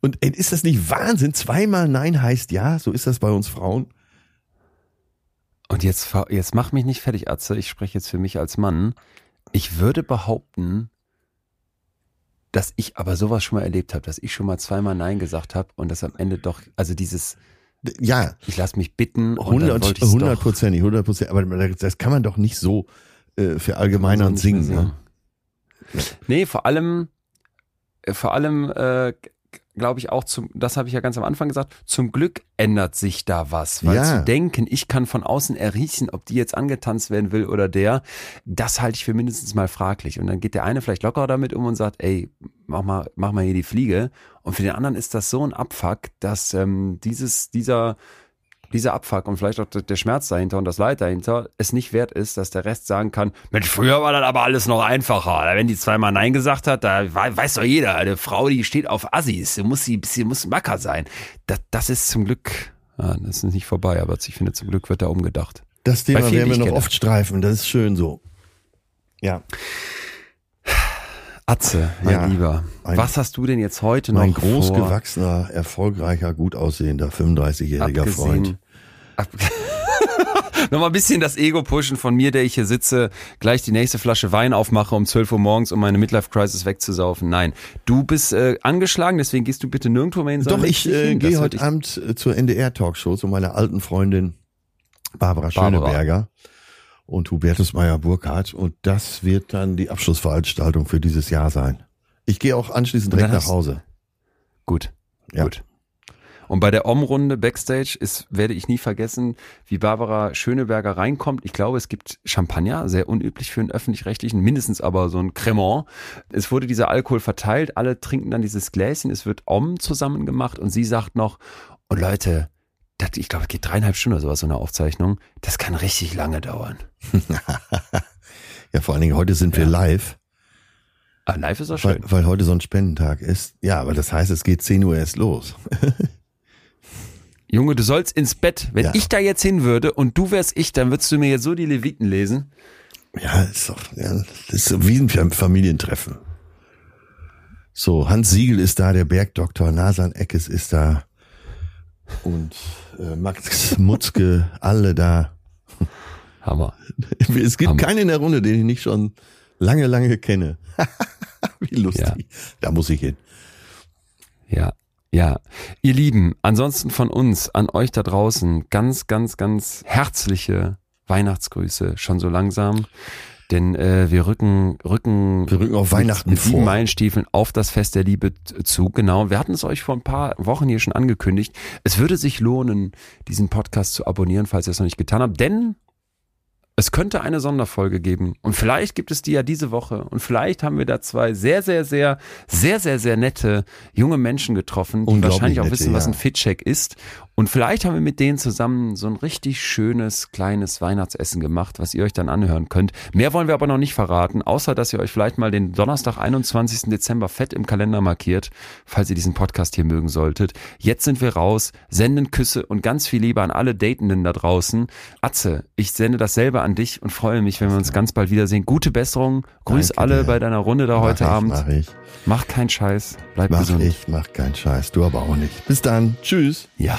S2: Und ey, ist das nicht Wahnsinn? Zweimal Nein heißt Ja, so ist das bei uns Frauen.
S1: Und jetzt, jetzt mach mich nicht fertig, Atze. Ich spreche jetzt für mich als Mann. Ich würde behaupten, dass ich aber sowas schon mal erlebt habe, dass ich schon mal zweimal Nein gesagt habe und das am Ende doch, also dieses,
S2: Ja,
S1: ich lasse mich bitten und dann
S2: 100
S1: wollte ich's
S2: 100
S1: doch.
S2: Prozent, 100 Prozent. Aber das kann man doch nicht so äh, verallgemeinern singen. Ne?
S1: Nee, vor allem, vor allem äh, glaube ich auch zum, das habe ich ja ganz am Anfang gesagt, zum Glück ändert sich da was. Weil
S2: Ja.
S1: zu denken, ich kann von außen erriechen, ob die jetzt angetanzt werden will oder der, das halte ich für mindestens mal fraglich. Und dann geht der eine vielleicht locker damit um und sagt, ey, mach mal, mach mal hier die Fliege. Und für den anderen ist das so ein Abfuck, dass ähm, dieses, dieser, dieser Abfuck und vielleicht auch der Schmerz dahinter und das Leid dahinter es nicht wert ist, dass der Rest sagen kann, Mensch, früher war das aber alles noch einfacher. Wenn die zweimal Nein gesagt hat, da wei- weiß doch jeder, eine Frau, die steht auf Assis, du muss sie, sie muss Macker sein. Das, das ist zum Glück, das ist nicht vorbei, aber ich finde, zum Glück wird da umgedacht.
S2: Das Thema werden wir noch
S1: kenne.
S2: oft streifen. Das ist schön so. Ja,
S1: Atze, mein
S2: Ja,
S1: Lieber, was hast du denn jetzt heute noch
S2: mein
S1: vor?
S2: großgewachsener, erfolgreicher, gut aussehender 35-jähriger Freund.
S1: Ab [LAUGHS] Nochmal ein bisschen das Ego pushen von mir, der ich hier sitze, gleich die nächste Flasche Wein aufmache um 12 Uhr morgens, um meine Midlife-Crisis wegzusaufen. Nein, du bist äh, angeschlagen, deswegen gehst du bitte nirgendwo mehr hin.
S2: Doch, ich äh, gehe heute Abend äh, zur NDR-Talkshow zu meiner alten Freundin Barbara
S1: Barbara.
S2: Und Hubertus Meyer-Burkhardt und das wird dann die Abschlussveranstaltung für dieses Jahr sein. Ich gehe auch anschließend direkt nach Hause.
S1: Gut,
S2: Ja.
S1: gut. Und bei der Om-Runde Backstage ist, werde ich nie vergessen, wie Barbara Schöneberger reinkommt. Ich glaube, es gibt Champagner, sehr unüblich für einen öffentlich-rechtlichen, mindestens aber so ein Cremant. Es wurde dieser Alkohol verteilt, alle trinken dann dieses Gläschen, es wird Om zusammen gemacht und sie sagt noch, und Leute, das, ich glaube, es geht dreieinhalb Stunden oder sowas, so eine Aufzeichnung. Das kann richtig lange dauern. [LAUGHS]
S2: Ja, vor allen Dingen heute sind wir
S1: Ja.
S2: live,
S1: Ah, live ist auch
S2: weil,
S1: schön.
S2: weil heute so ein Spendentag ist. Ja, aber das heißt, es geht 10 Uhr erst los. [LAUGHS]
S1: Junge, du sollst ins Bett. Wenn
S2: Ja.
S1: ich da jetzt hin würde und du wärst ich, dann würdest du mir jetzt so die Leviten lesen.
S2: Ja, ist doch, ja, das ist wie ein Familientreffen. So, Hans Siegel ist da, der Bergdoktor, Nasan Eckes ist da und äh, Max Mutzke, alle da.
S1: Hammer. [LAUGHS]
S2: Es gibt
S1: Hammer.
S2: keinen in der Runde, den ich nicht schon lange, lange kenne. [LAUGHS] wie lustig. Da muss ich hin.
S1: Ja, ja. Ihr Lieben, ansonsten von uns an euch da draußen ganz, ganz, ganz herzliche Weihnachtsgrüße schon so langsam. Denn äh, wir rücken, rücken,
S2: Wir rücken auf Weihnachten
S1: mit sieben
S2: vor.
S1: Meilenstiefeln auf das Fest der Liebe zu. Genau, wir hatten es euch vor ein paar Wochen hier schon angekündigt. Es würde sich lohnen, diesen Podcast zu abonnieren, falls ihr es noch nicht getan habt. Denn es könnte eine Sonderfolge geben. Und vielleicht gibt es die ja diese Woche. Und vielleicht haben wir da zwei sehr, sehr, sehr, sehr, sehr, sehr nette junge Menschen getroffen, die wahrscheinlich auch wissen, was ein Fitcheck ist. Und vielleicht haben wir mit denen zusammen so ein richtig schönes kleines Weihnachtsessen gemacht, was ihr euch dann anhören könnt. Mehr wollen wir aber noch nicht verraten, außer dass ihr euch vielleicht mal den Donnerstag, 21. Dezember fett im Kalender markiert, falls ihr diesen Podcast hier mögen solltet. Jetzt sind wir raus, senden Küsse und ganz viel Liebe an alle Datenden da draußen. Atze, ich sende dasselbe an dich und freue mich, wenn wir uns ganz bald wiedersehen. Gute Besserung, grüß
S2: Danke
S1: alle
S2: dir.
S1: bei deiner Runde da
S2: Mach
S1: heute
S2: ich,
S1: Abend.
S2: Mach ich.
S1: Mach keinen Scheiß, bleib
S2: Mach
S1: gesund.
S2: ich, mach keinen Scheiß. Du aber auch nicht. Bis dann. Tschüss.
S1: Ja,